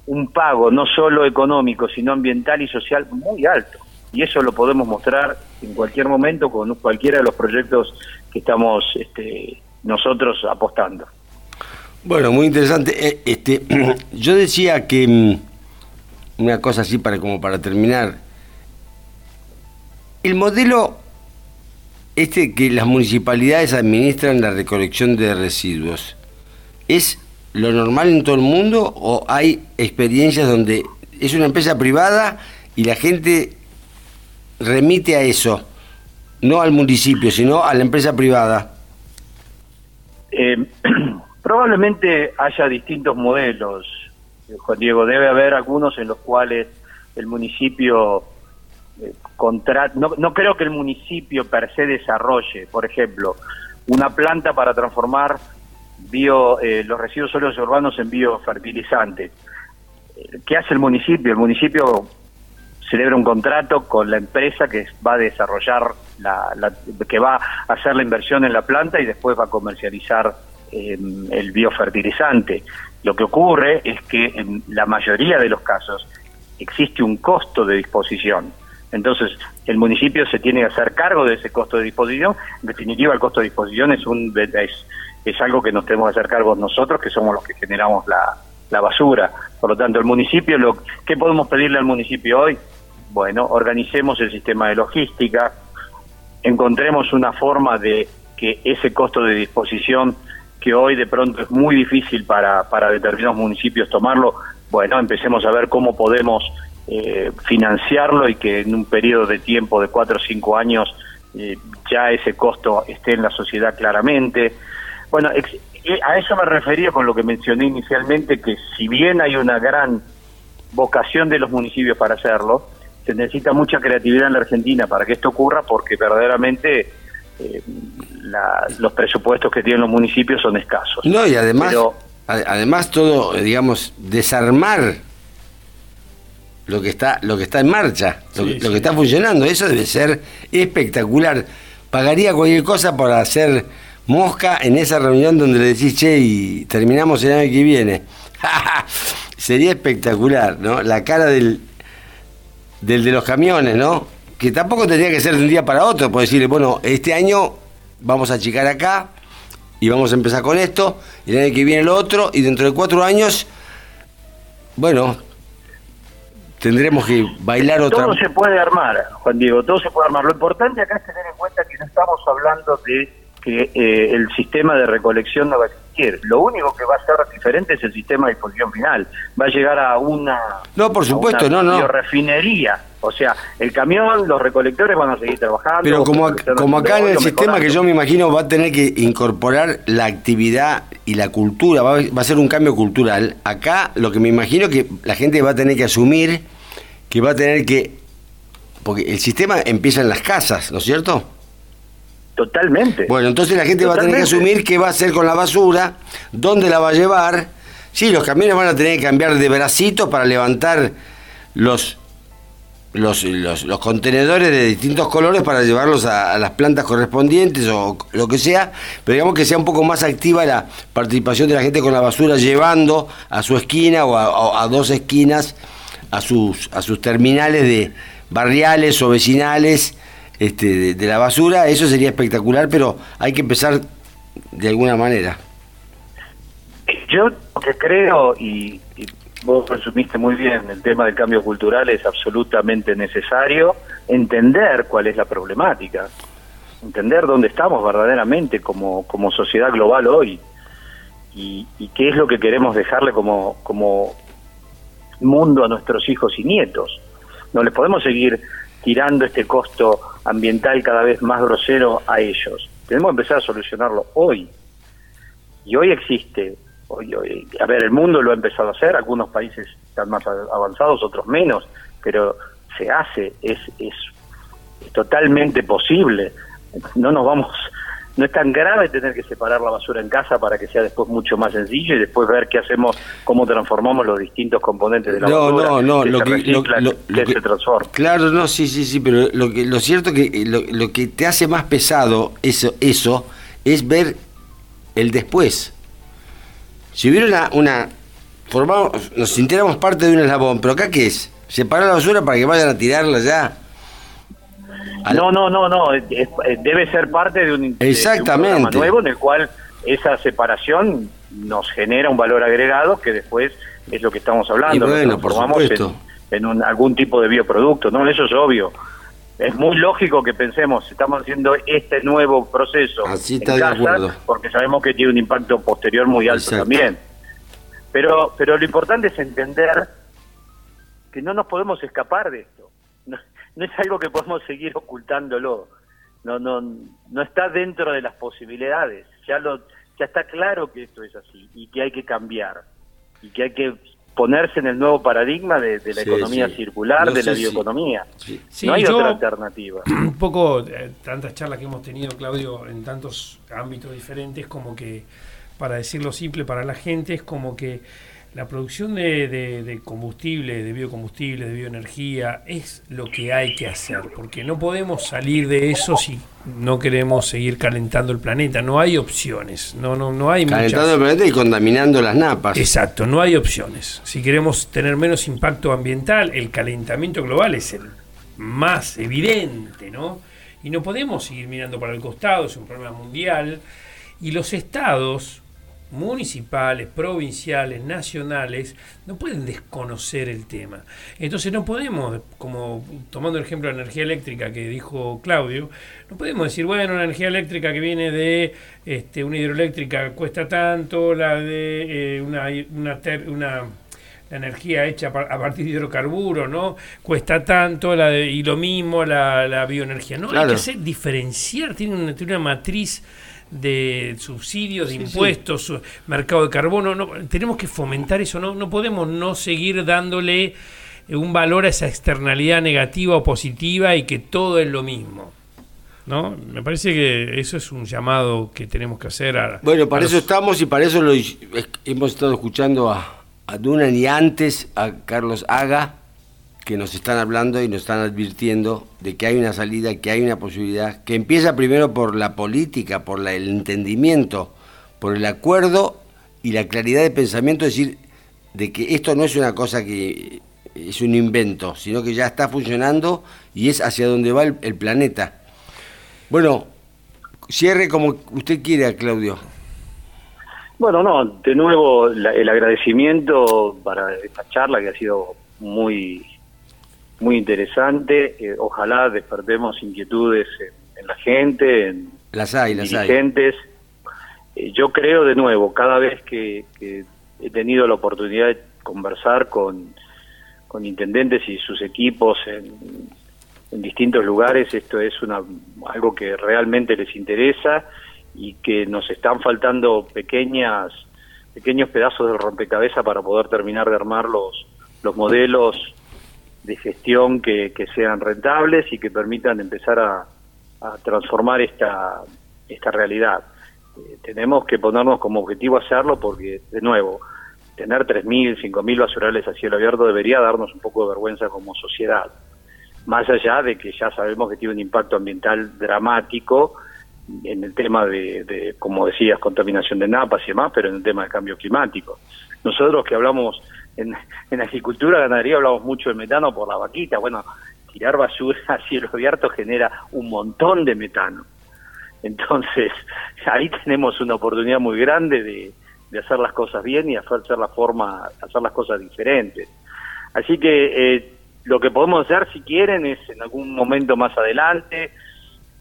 un pago no solo económico, sino ambiental y social muy alto. Y eso lo podemos mostrar en cualquier momento con cualquiera de los proyectos que estamos este, nosotros apostando. Bueno, muy interesante. Eh, Este, yo decía que mm, una cosa así para como para terminar. El modelo este que las municipalidades administran la recolección de residuos, ¿es lo normal en todo el mundo o hay experiencias donde es una empresa privada y la gente remite a eso, no al municipio, sino a la empresa privada? Eh, probablemente haya distintos modelos, eh, Juan Diego. Debe haber algunos en los cuales el municipio eh, contrata. No, creo que el municipio per se desarrolle, por ejemplo, una planta para transformar bio, los residuos sólidos urbanos en biofertilizantes. ¿Qué hace el municipio? El municipio celebra un contrato con la empresa que va a desarrollar, la, la- que va a hacer la inversión en la planta y después va a comercializar eh, el biofertilizante. Lo que ocurre es que en la mayoría de los casos existe un costo de disposición. Entonces, el municipio se tiene que hacer cargo de ese costo de disposición. En definitiva, el costo de disposición es, un, es, es algo que nos tenemos que hacer cargo nosotros, que somos los que generamos la, basura. Por lo tanto, el municipio, lo, ¿qué podemos pedirle al municipio hoy? Bueno, organicemos el sistema de logística, encontremos una forma de que ese costo de disposición, que hoy de pronto es muy difícil para, para determinados municipios tomarlo, bueno, empecemos a ver cómo podemos eh, financiarlo y que en un periodo de tiempo de cuatro o cinco años eh, ya ese costo esté en la sociedad claramente. Bueno, ex- eh, a eso me refería con lo que mencioné inicialmente, que si bien hay una gran vocación de los municipios para hacerlo, se necesita mucha creatividad en la Argentina para que esto ocurra porque verdaderamente eh, la- los presupuestos que tienen los municipios son escasos. No, y además, Pero- además todo, eh, digamos, desarmar lo que está, lo que está en marcha, lo, Sí, que, sí. lo que está funcionando, eso debe ser espectacular. Pagaría cualquier cosa por hacer mosca en esa reunión donde le decís, che, y terminamos el año que viene. Sería espectacular, ¿no? La cara del, del de los camiones, ¿no? Que tampoco tendría que ser de un día para otro, por decirle, bueno, este año vamos a achicar acá y vamos a empezar con esto, y el año que viene lo otro, y dentro de cuatro años, bueno, tendremos que bailar otra Todo se puede armar, Juan Diego, todo se puede armar. Lo importante acá es tener en cuenta que no estamos hablando de que eh, el sistema de recolección no va Lo único que va a ser diferente es el sistema de disposición final. Va a llegar a una. No, por supuesto, una no, no. biorefinería. O sea, el camión, los recolectores van a seguir trabajando. Pero como, ac- están como acá en el sistema que yo me imagino va a tener que incorporar la actividad y la cultura, va a, va a ser un cambio cultural. Acá lo que me imagino que la gente va a tener que asumir que va a tener que... Porque el sistema empieza en las casas, ¿no es cierto? Totalmente. Bueno, entonces la gente va a tener que asumir qué va a hacer con la basura, dónde la va a llevar. Sí, los camiones van a tener que cambiar de bracito para levantar los, los, los, los contenedores de distintos colores para llevarlos a, a las plantas correspondientes o lo que sea, pero digamos que sea un poco más activa la participación de la gente con la basura llevando a su esquina o a, a dos esquinas a sus, a sus terminales de barriales o vecinales este, de, la basura, eso sería espectacular, pero hay que empezar de alguna manera. Yo lo que creo, y, y vos resumiste muy bien, el tema del cambio cultural es absolutamente necesario entender cuál es la problemática, entender dónde estamos verdaderamente como, como sociedad global hoy y, y qué es lo que queremos dejarle como, como mundo a nuestros hijos y nietos. No les podemos seguir tirando este costo ambiental cada vez más grosero a ellos. Tenemos que empezar a solucionarlo hoy. Y hoy existe, hoy, hoy- a ver, el mundo lo ha empezado a hacer, algunos países están más avanzados, otros menos, pero se hace, es, es, es totalmente posible. No nos vamos, no es tan grave tener que separar la basura en casa para que sea después mucho más sencillo y después ver qué hacemos, cómo transformamos los distintos componentes de la No, basura, no, no, que lo se que- lo- lo- que se transforman. Claro, no, sí, sí, sí, pero lo que lo cierto que eh, lo, lo que te hace más pesado eso eso es ver el después. Si hubiera una, una formamos, nos sintiéramos parte de un eslabón, pero acá qué es? Separar la basura para que vayan a tirarla ya. Al- No, no, no, no, es- debe ser parte de un, de un Exactamente. programa nuevo en el cual esa separación nos genera un valor agregado que después es lo que estamos hablando, Y bueno, por supuesto. en, en un- algún tipo de bioproducto, ¿no? Eso es obvio. Es muy lógico que pensemos, estamos haciendo este nuevo proceso Así en está de casa, acuerdo. porque sabemos que tiene un impacto posterior muy alto Exacto. también. Pero, pero lo importante es entender que no nos podemos escapar de esto. No, es algo que podemos seguir ocultándolo. No, no, no está dentro de las posibilidades. Ya lo, ya está claro que esto es así y que hay que cambiar y que hay que ponerse en el nuevo paradigma de, de la Sí, economía sí. circular, No de la sé bioeconomía. Sí. Sí, no hay yo- otra alternativa. un poco eh, tantas charlas que hemos tenido, Claudio, en tantos ámbitos diferentes, como que, para decirlo simple para la gente, es como que la producción de, de, de combustible, de biocombustible, de bioenergía, es lo que hay que hacer, porque no podemos salir de eso si no queremos seguir calentando el planeta. No hay opciones, no, no, no hay Calentando muchas. el planeta y contaminando las napas. Exacto, no hay opciones. Si queremos tener menos impacto ambiental, el calentamiento global es el más evidente, ¿no? Y no podemos seguir mirando para el costado, es un problema mundial. Y los estados municipales, provinciales, nacionales, no pueden desconocer el tema. Entonces no podemos, como tomando el ejemplo de la energía eléctrica que dijo Claudio, no podemos decir, bueno, la energía eléctrica que viene de este, una hidroeléctrica cuesta tanto, la de eh, una, una, ter- una- la energía hecha a partir de hidrocarburos, ¿no? Cuesta tanto, la de- y lo mismo la, la bioenergía. No, hay que hacer, diferenciar, tiene una, tiene una matriz de subsidios, de Sí, impuestos, mercado de carbono. No, tenemos que fomentar eso, no, no podemos no seguir dándole eh, un valor a esa externalidad negativa o positiva y que todo es lo mismo. ¿No? Me parece que eso es un llamado que tenemos que hacer a. Bueno, para a eso los- estamos y para eso lo, hemos estado escuchando a, a Dunan y antes a Carlos Haga, que nos están hablando y nos están advirtiendo de que hay una salida, que hay una posibilidad, que empieza primero por la política, por el entendimiento, por el acuerdo y la claridad de pensamiento, es decir, de que esto no es una cosa que es un invento, sino que ya está funcionando y es hacia donde va el, planeta. Bueno, cierre como usted quiera, Claudio. Bueno, no, de nuevo el agradecimiento para esta charla que ha sido muy muy interesante. Eh, ojalá despertemos inquietudes en, en la gente, en Las hay, las hay. dirigentes. Eh, yo creo de nuevo, cada vez que, que he tenido la oportunidad de conversar con, con intendentes y sus equipos en, en distintos lugares, esto es una, algo que realmente les interesa y que nos están faltando pequeñas pequeños pedazos del rompecabezas para poder terminar de armar los, los modelos de gestión que, que sean rentables y que permitan empezar a, transformar esta, esta realidad. Eh, tenemos que ponernos como objetivo hacerlo porque, de nuevo, tener 3.000, 5.000 basurales a cielo abierto debería darnos un poco de vergüenza como sociedad. Más allá de que ya sabemos que tiene un impacto ambiental dramático en el tema de, de, como decías, contaminación de napas y demás, pero en el tema de cambio climático. Nosotros que hablamos en, agricultura, ganadería, hablamos mucho de metano por la vaquita. Bueno, tirar basura a cielo abierto genera un montón de metano. Entonces, ahí tenemos una oportunidad muy grande de, hacer las cosas bien y hacer la forma, hacer las cosas diferentes. Así que eh, lo que podemos hacer, si quieren, es en algún momento más adelante,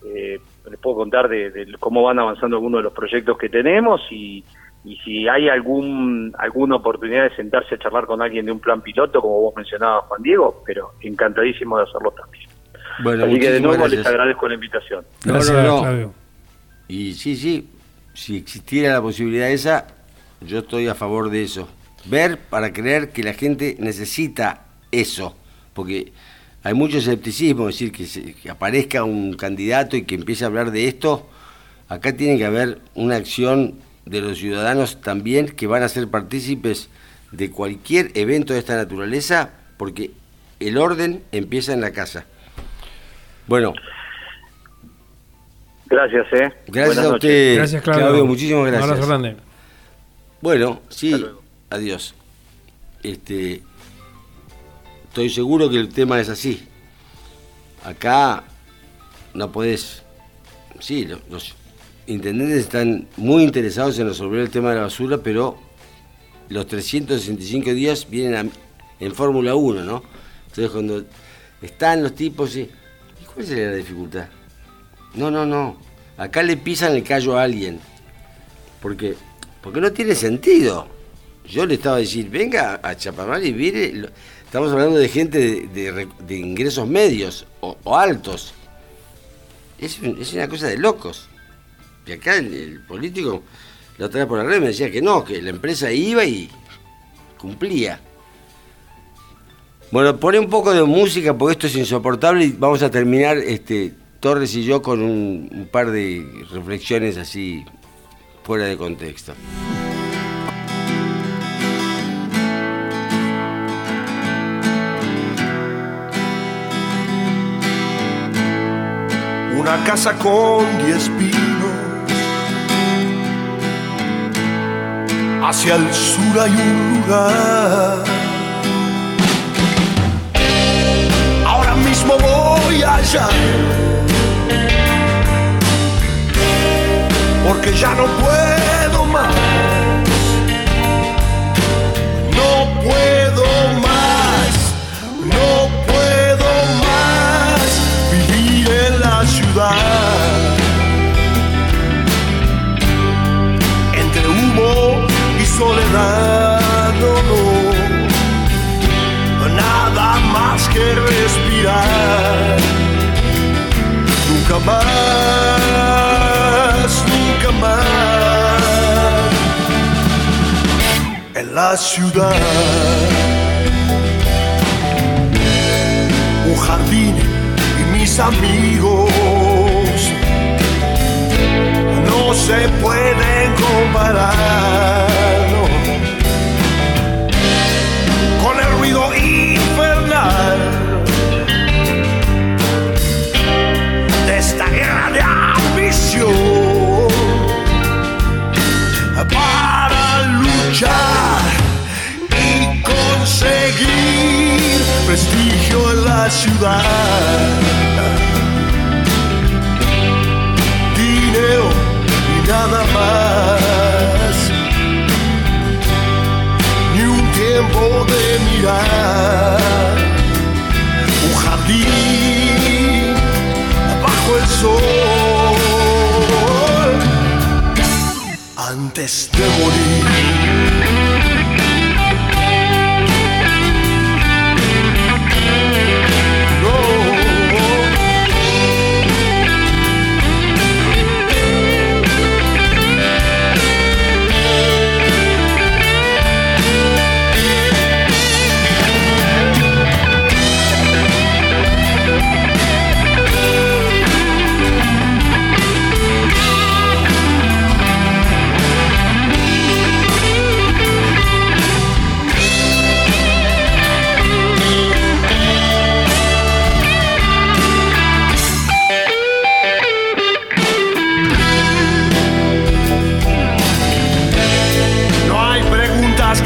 eh, les puedo contar de, cómo van avanzando algunos de los proyectos que tenemos y, y si hay algún alguna oportunidad de sentarse a charlar con alguien de un plan piloto, como vos mencionabas, Juan Diego, pero encantadísimo de hacerlo también. Bueno, Así que de nuevo gracias. les agradezco la invitación. No, Gracias, no, no. Y sí, sí, si existiera la posibilidad esa, yo estoy a favor de eso. Ver para creer que la gente necesita eso, porque hay mucho escepticismo, es decir, que, se- que aparezca un candidato y que empiece a hablar de esto. Acá tiene que haber una acción de los ciudadanos también que van a ser partícipes de cualquier evento de esta naturaleza, porque el orden empieza en la casa. Bueno, Gracias, eh. gracias Buenas a noches. usted, Gracias, Claudio. Claudio, muchísimas gracias. Un abrazo grande. Bueno, sí, adiós. Este, estoy seguro que el tema es así. Acá no podés. Sí, lo- los, intendentes están muy interesados en resolver el tema de la basura, pero los 365 días vienen a- en Fórmula 1, ¿no? Entonces, cuando están los tipos, y, ¿y cuál sería la dificultad? No, no, no. Acá le pisan el callo a alguien. Porque, porque no tiene sentido. Yo le estaba decir, venga a Chapamar y mire, estamos hablando de gente de, de de ingresos medios o, o altos. Es, es una cosa de locos. Y acá el, político, la otra por la red me decía que no, que la empresa iba y cumplía. Bueno, pone un poco de música porque esto es insoportable y vamos a terminar este Torres y yo con un, un par de reflexiones así fuera de contexto. una casa con diez pinos. Hacia el sur hay un lugar. Ahora mismo voy allá. Porque ya no puedo más. Nada más que respirar. Nunca más, nunca más. En la ciudad. un jardín y mis amigos no se pueden comparar luchar y conseguir prestigio en la ciudad. Dinero y nada más. Ni un tiempo de mirar. Un jardín bajo el sol.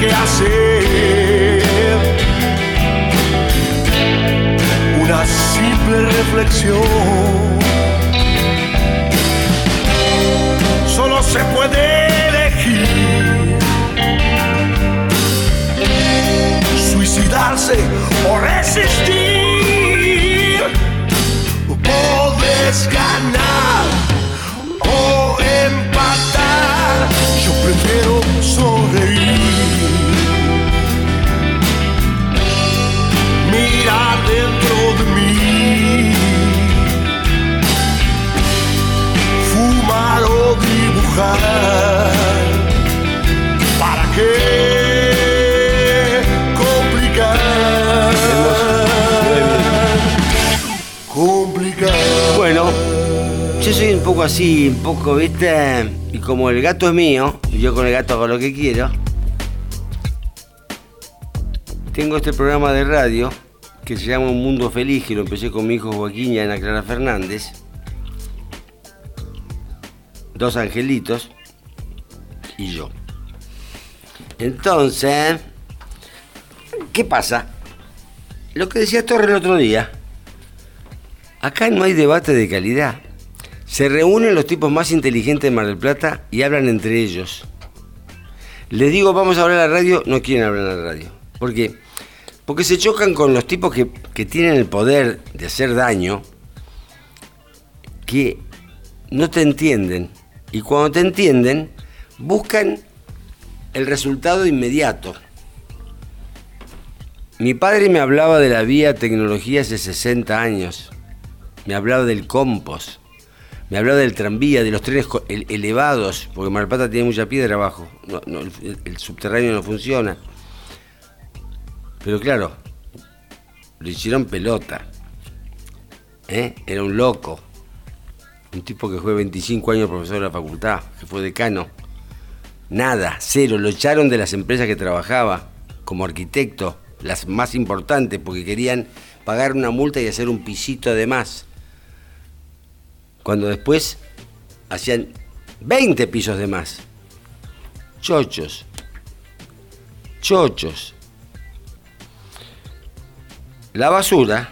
que hacer. Una simple reflexión. Solo se puede elegir suicidarse o resistir. Puedes ganar o empatar. Yo prefiero ¿Para qué? Complicar. Bueno, yo soy un poco así, un poco, ¿viste? Y como el gato es mío, y yo con el gato hago lo que quiero, tengo este programa de radio que se llama Un Mundo Feliz, que lo empecé con mi hijo Joaquín y Ana Clara Fernández. Dos angelitos y yo. Entonces, ¿qué pasa? Lo que decía Torre el otro día. Acá no hay debate de calidad. Se reúnen los tipos más inteligentes de Mar del Plata y hablan entre ellos. Les digo, vamos a hablar a la radio, no quieren hablar a la radio. ¿Por qué? Porque se chocan con los tipos que, que tienen el poder de hacer daño, que no te entienden. Y cuando te entienden, buscan el resultado inmediato. Mi padre me hablaba de la vía tecnología hace 60 años. Me hablaba del compost. Me hablaba del tranvía, de los trenes elevados, porque Mar del Plata tiene mucha piedra abajo. El subterráneo no funciona. Pero claro, lo hicieron pelota. ¿Eh? Era un loco. Un tipo que fue 25 años profesor de la facultad, que fue decano. Nada, cero. Lo echaron de las empresas que trabajaba como arquitecto, las más importantes, porque querían pagar una multa y hacer un pisito de más. Cuando después hacían 20 pisos de más. Chochos. Chochos. La basura,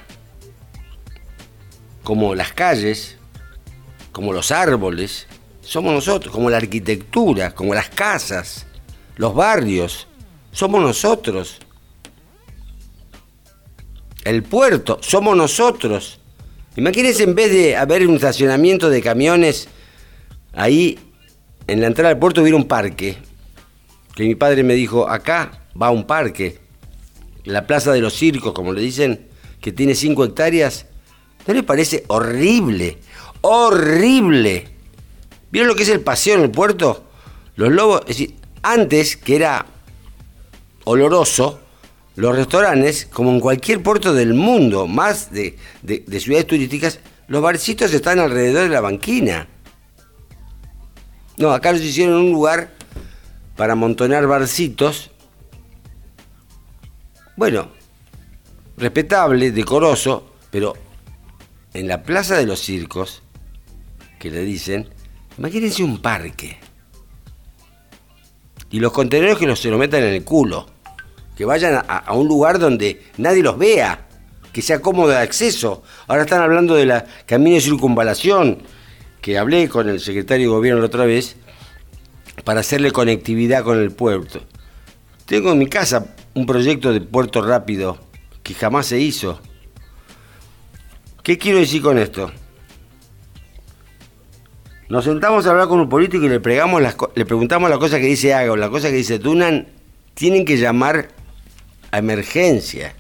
como las calles, como los árboles, somos nosotros, como la arquitectura, como las casas, los barrios, somos nosotros. El puerto, somos nosotros. Imagínense en vez de haber un estacionamiento de camiones, ahí en la entrada del puerto hubiera un parque. Que mi padre me dijo, acá va un parque. La plaza de los circos, como le dicen, que tiene 5 hectáreas. ¿No le parece horrible? Horrible. ¿Vieron lo que es el paseo en el puerto? Los lobos, es decir, antes que era oloroso, los restaurantes, como en cualquier puerto del mundo, más de, de- de ciudades turísticas, los barcitos están alrededor de la banquina. No, acá los hicieron un lugar para amontonar barcitos. Bueno, respetable, decoroso, pero en la plaza de los circos, que le dicen, imagínense un parque. Y los contenedores que los se lo metan en el culo. Que vayan a, a un lugar donde nadie los vea. Que sea cómodo de acceso. Ahora están hablando de la camino de circunvalación. Que hablé con el secretario de gobierno la otra vez. Para hacerle conectividad con el puerto. Tengo en mi casa un proyecto de puerto rápido. Que jamás se hizo. ¿Qué quiero decir con esto? Nos sentamos a hablar con un político y le, pregamos las le preguntamos la cosa que dice Haga o la cosa que dice Dunan. Tienen que llamar a emergencia.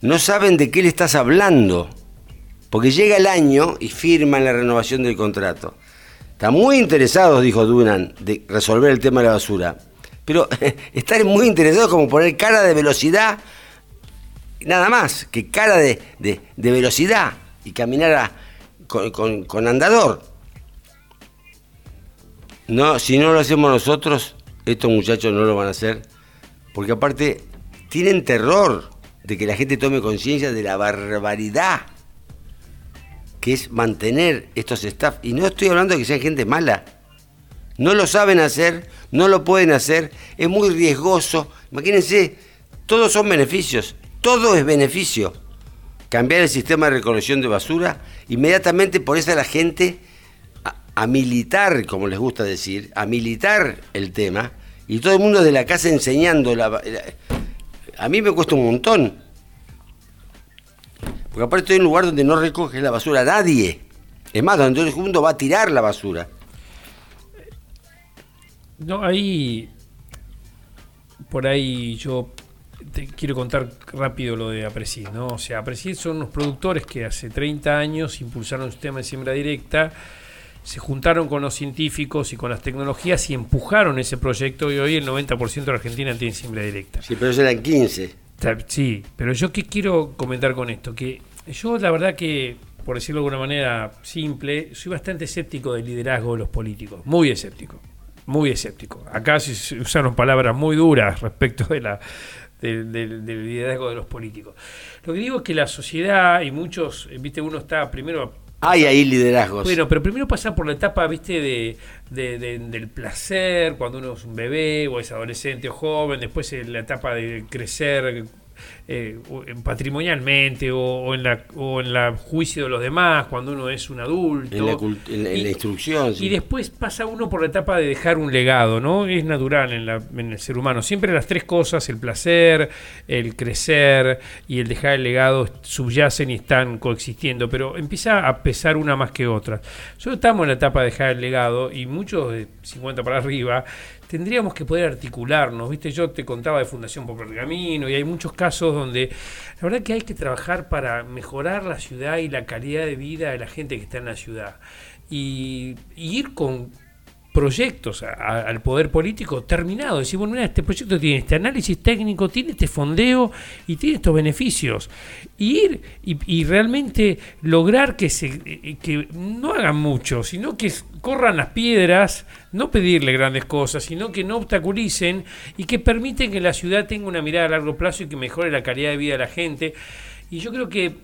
No saben de qué le estás hablando. Porque llega el año y firman la renovación del contrato. Están muy interesados, dijo Dunan, de resolver el tema de la basura. Pero están muy interesados como poner cara de velocidad, nada más, que cara de, velocidad y caminar con andador. No, si no lo hacemos nosotros, estos muchachos no lo van a hacer. Porque aparte, tienen terror de que la gente tome conciencia de la barbaridad que es mantener estos staff. Y no estoy hablando de que sean gente mala. No lo saben hacer, no lo pueden hacer, es muy riesgoso. Imagínense, todos son beneficios, todo es beneficio. cambiar el sistema de recolección de basura, inmediatamente pones a la gente a, militar, como les gusta decir, a militar el tema, y todo el mundo de la casa enseñando. La, la- a mí me cuesta un montón. Porque aparte estoy en un lugar donde no recoge la basura nadie. Es más, donde todo el mundo va a tirar la basura. No, ahí. Por ahí yo te quiero contar rápido lo de Apresid, ¿no? O sea, Apresid son unos productores que hace 30 años impulsaron un sistema de siembra directa, se juntaron con los científicos y con las tecnologías y empujaron ese proyecto y hoy el 90% de la Argentina tiene siembra directa. Sí, pero eso eran 15. Ta- Sí, pero yo qué quiero comentar con esto, que yo la verdad que, por decirlo de alguna manera simple, soy bastante escéptico del liderazgo de los políticos, muy escéptico, muy escéptico. Acá se usaron palabras muy duras respecto de la, del- del- del liderazgo de los políticos. Lo que digo es que la sociedad y muchos, eh, viste, uno está primero Hay ahí liderazgos. bueno, pero primero pasa por la etapa, viste, de, de- de- del placer, cuando uno es un bebé o es adolescente o joven, después la etapa de crecer eh, patrimonialmente o, o en la o en la juicio de los demás, cuando uno es un adulto. en, la, cult- en la- en Y- instrucción. sí. y después pasa uno por la etapa de dejar un legado, ¿no? Es natural en, la- en el ser humano. Siempre las tres cosas, el placer, el crecer y el dejar el legado, subyacen y están coexistiendo, pero empieza a pesar una más que otra. Nosotros estamos en la etapa de dejar el legado y muchos de 50 para arriba tendríamos que poder articularnos, ¿viste? Yo te contaba de Fundación por Pergamino y hay muchos casos donde la verdad que hay que trabajar para mejorar la ciudad y la calidad de vida de la gente que está en la ciudad y ir con proyectos a- al poder político terminado. Decir, bueno, mira, este proyecto tiene este análisis técnico, tiene este fondeo y tiene estos beneficios. Ir y, y realmente lograr que, se, eh, que no hagan mucho, sino que corran las piedras, no pedirle grandes cosas, sino que no obstaculicen y que permiten que la ciudad tenga una mirada a largo plazo y que mejore la calidad de vida de la gente. Y yo creo que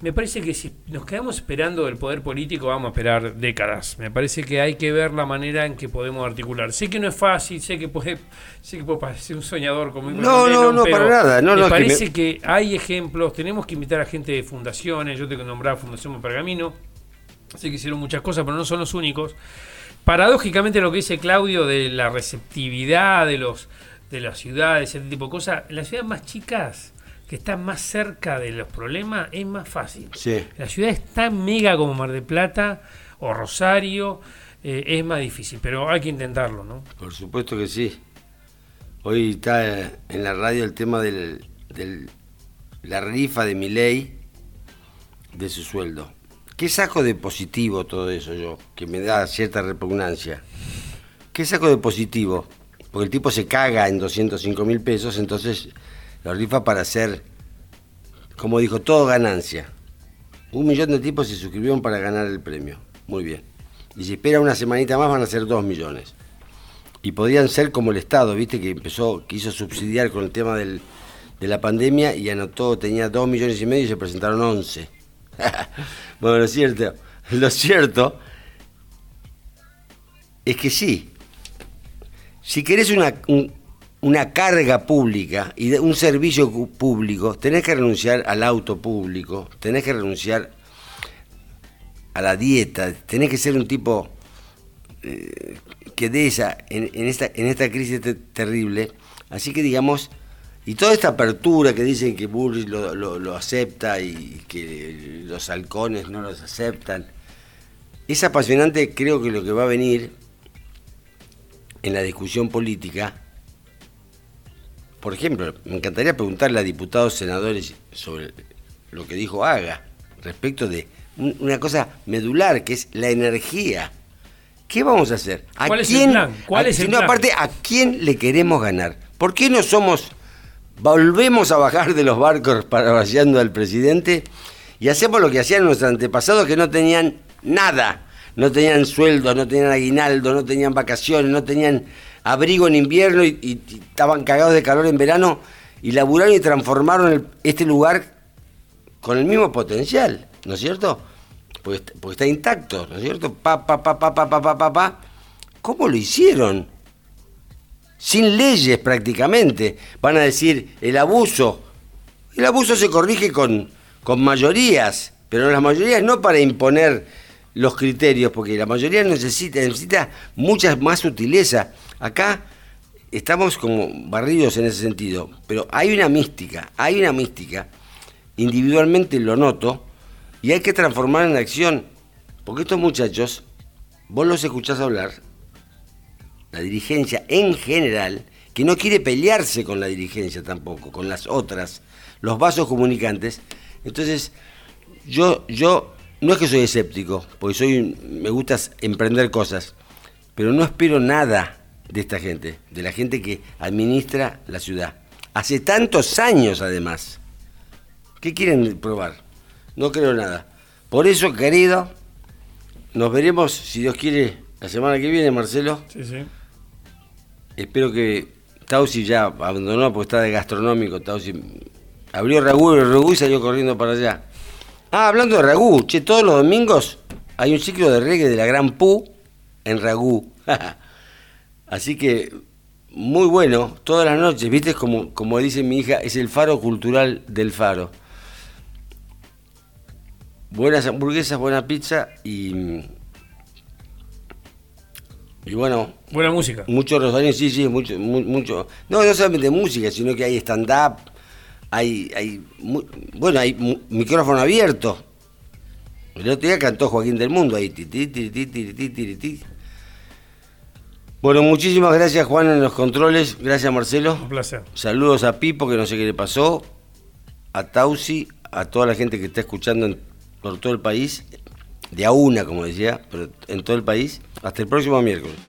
me parece que si nos quedamos esperando del poder político, vamos a esperar décadas. Me parece que hay que ver la manera en que podemos articular. Sé que no es fácil, sé que puede, sé que puedo parecer un soñador como No, no, no, para nada. No, me no, que parece me- que, hay ejemplos. Tenemos que invitar a gente de fundaciones. Yo te nombraba Fundación Pergamino. Sé que hicieron muchas cosas, pero no son los únicos. Paradójicamente lo que dice Claudio de la receptividad de los de las ciudades, ese tipo de cosas, las ciudades más chicas, que están más cerca de los problemas, es más fácil. Sí. La ciudad es tan mega como Mar del Plata o Rosario, eh, es más difícil, pero hay que intentarlo, ¿no? Por supuesto que sí. Hoy está eh, en la radio el tema de la rifa de mi ley de su sueldo. ¿Qué saco de positivo todo eso yo? Que me da cierta repugnancia. ¿Qué saco de positivo? Porque el tipo se caga en 205 mil pesos, entonces la rifa para hacer, como dijo, todo ganancia. Un millón de tipos se suscribieron para ganar el premio. Muy bien. Y si espera una semanita más van a ser dos millones. Y podrían ser como el Estado, viste, que empezó, quiso subsidiar con el tema del, de la pandemia y anotó, tenía dos millones y medio y se presentaron 11. bueno, lo cierto, lo cierto es que sí. Si querés una, un- una carga pública y un servicio público, tenés que renunciar al auto público, tenés que renunciar a la dieta, tenés que ser un tipo eh, que de esa, en, en esta, en esta crisis te- terrible, así que digamos, y toda esta apertura que dicen que Bullrich lo, lo- lo acepta y que los halcones no los aceptan, es apasionante, creo que lo que va a venir en la discusión política, por ejemplo, me encantaría preguntarle a diputados, senadores sobre lo que dijo Haga respecto de un- una cosa medular que es la energía. ¿Qué vamos a hacer? ¿A ¿Cuál es el quién, plan? ¿Cuál a- es el sino plan? aparte, ¿a quién le queremos ganar? ¿Por qué no somos, volvemos a bajar de los barcos parafraseando al presidente y hacemos lo que hacían nuestros antepasados que no tenían nada? no tenían sueldos, no tenían aguinaldo, no tenían vacaciones, no tenían abrigo en invierno y, y, y estaban cagados de calor en verano y laburaron y transformaron el, este lugar con el mismo potencial, ¿no es cierto? Porque, está, porque está intacto, ¿no es cierto? Pa, pa, pa, pa, pa, pa, pa, pa. ¿Cómo lo hicieron? Sin leyes prácticamente. Van a decir el abuso. El abuso se corrige con, con mayorías, pero las mayorías no para imponer los criterios, porque la mayoría necesita, necesita mucha más sutileza. Acá estamos como barridos en ese sentido, pero hay una mística, hay una mística, individualmente lo noto, y hay que transformar en acción, porque estos muchachos, vos los escuchás hablar, la dirigencia en general, que no quiere pelearse con la dirigencia tampoco, con las otras, los vasos comunicantes, entonces yo, yo no es que soy escéptico, porque soy, me gusta emprender cosas, pero no espero nada de esta gente, de la gente que administra la ciudad. Hace tantos años además. ¿Qué quieren probar? No creo nada. Por eso, querido, nos veremos, si Dios quiere, la semana que viene, Marcelo. Sí, sí. Espero que Tausi ya abandonó porque está de gastronómico. Tausi abrió Ragú, Ragú y salió corriendo para allá. Ah, hablando de Ragú, che, todos los domingos hay un ciclo de reggae de la Gran Pu en Ragú. Así que muy bueno, todas las noches, viste, como, como dice mi hija, es el faro cultural del faro. Buenas hamburguesas, buena pizza y. Y bueno, Buena música. Muchos rosarios, sí, sí, mucho, mu- mucho. No, no solamente música, sino que hay stand-up, hay, hay, mu- bueno, hay micrófono abierto. El otro día cantó Joaquín del Mundo ahí. Bueno, muchísimas gracias Juan en los controles, gracias Marcelo. Un placer. Saludos a Pipo, que no sé qué le pasó, a Tausi, a toda la gente que está escuchando en- por todo el país, de a una, como decía, pero en todo el país. Hasta el próximo miércoles.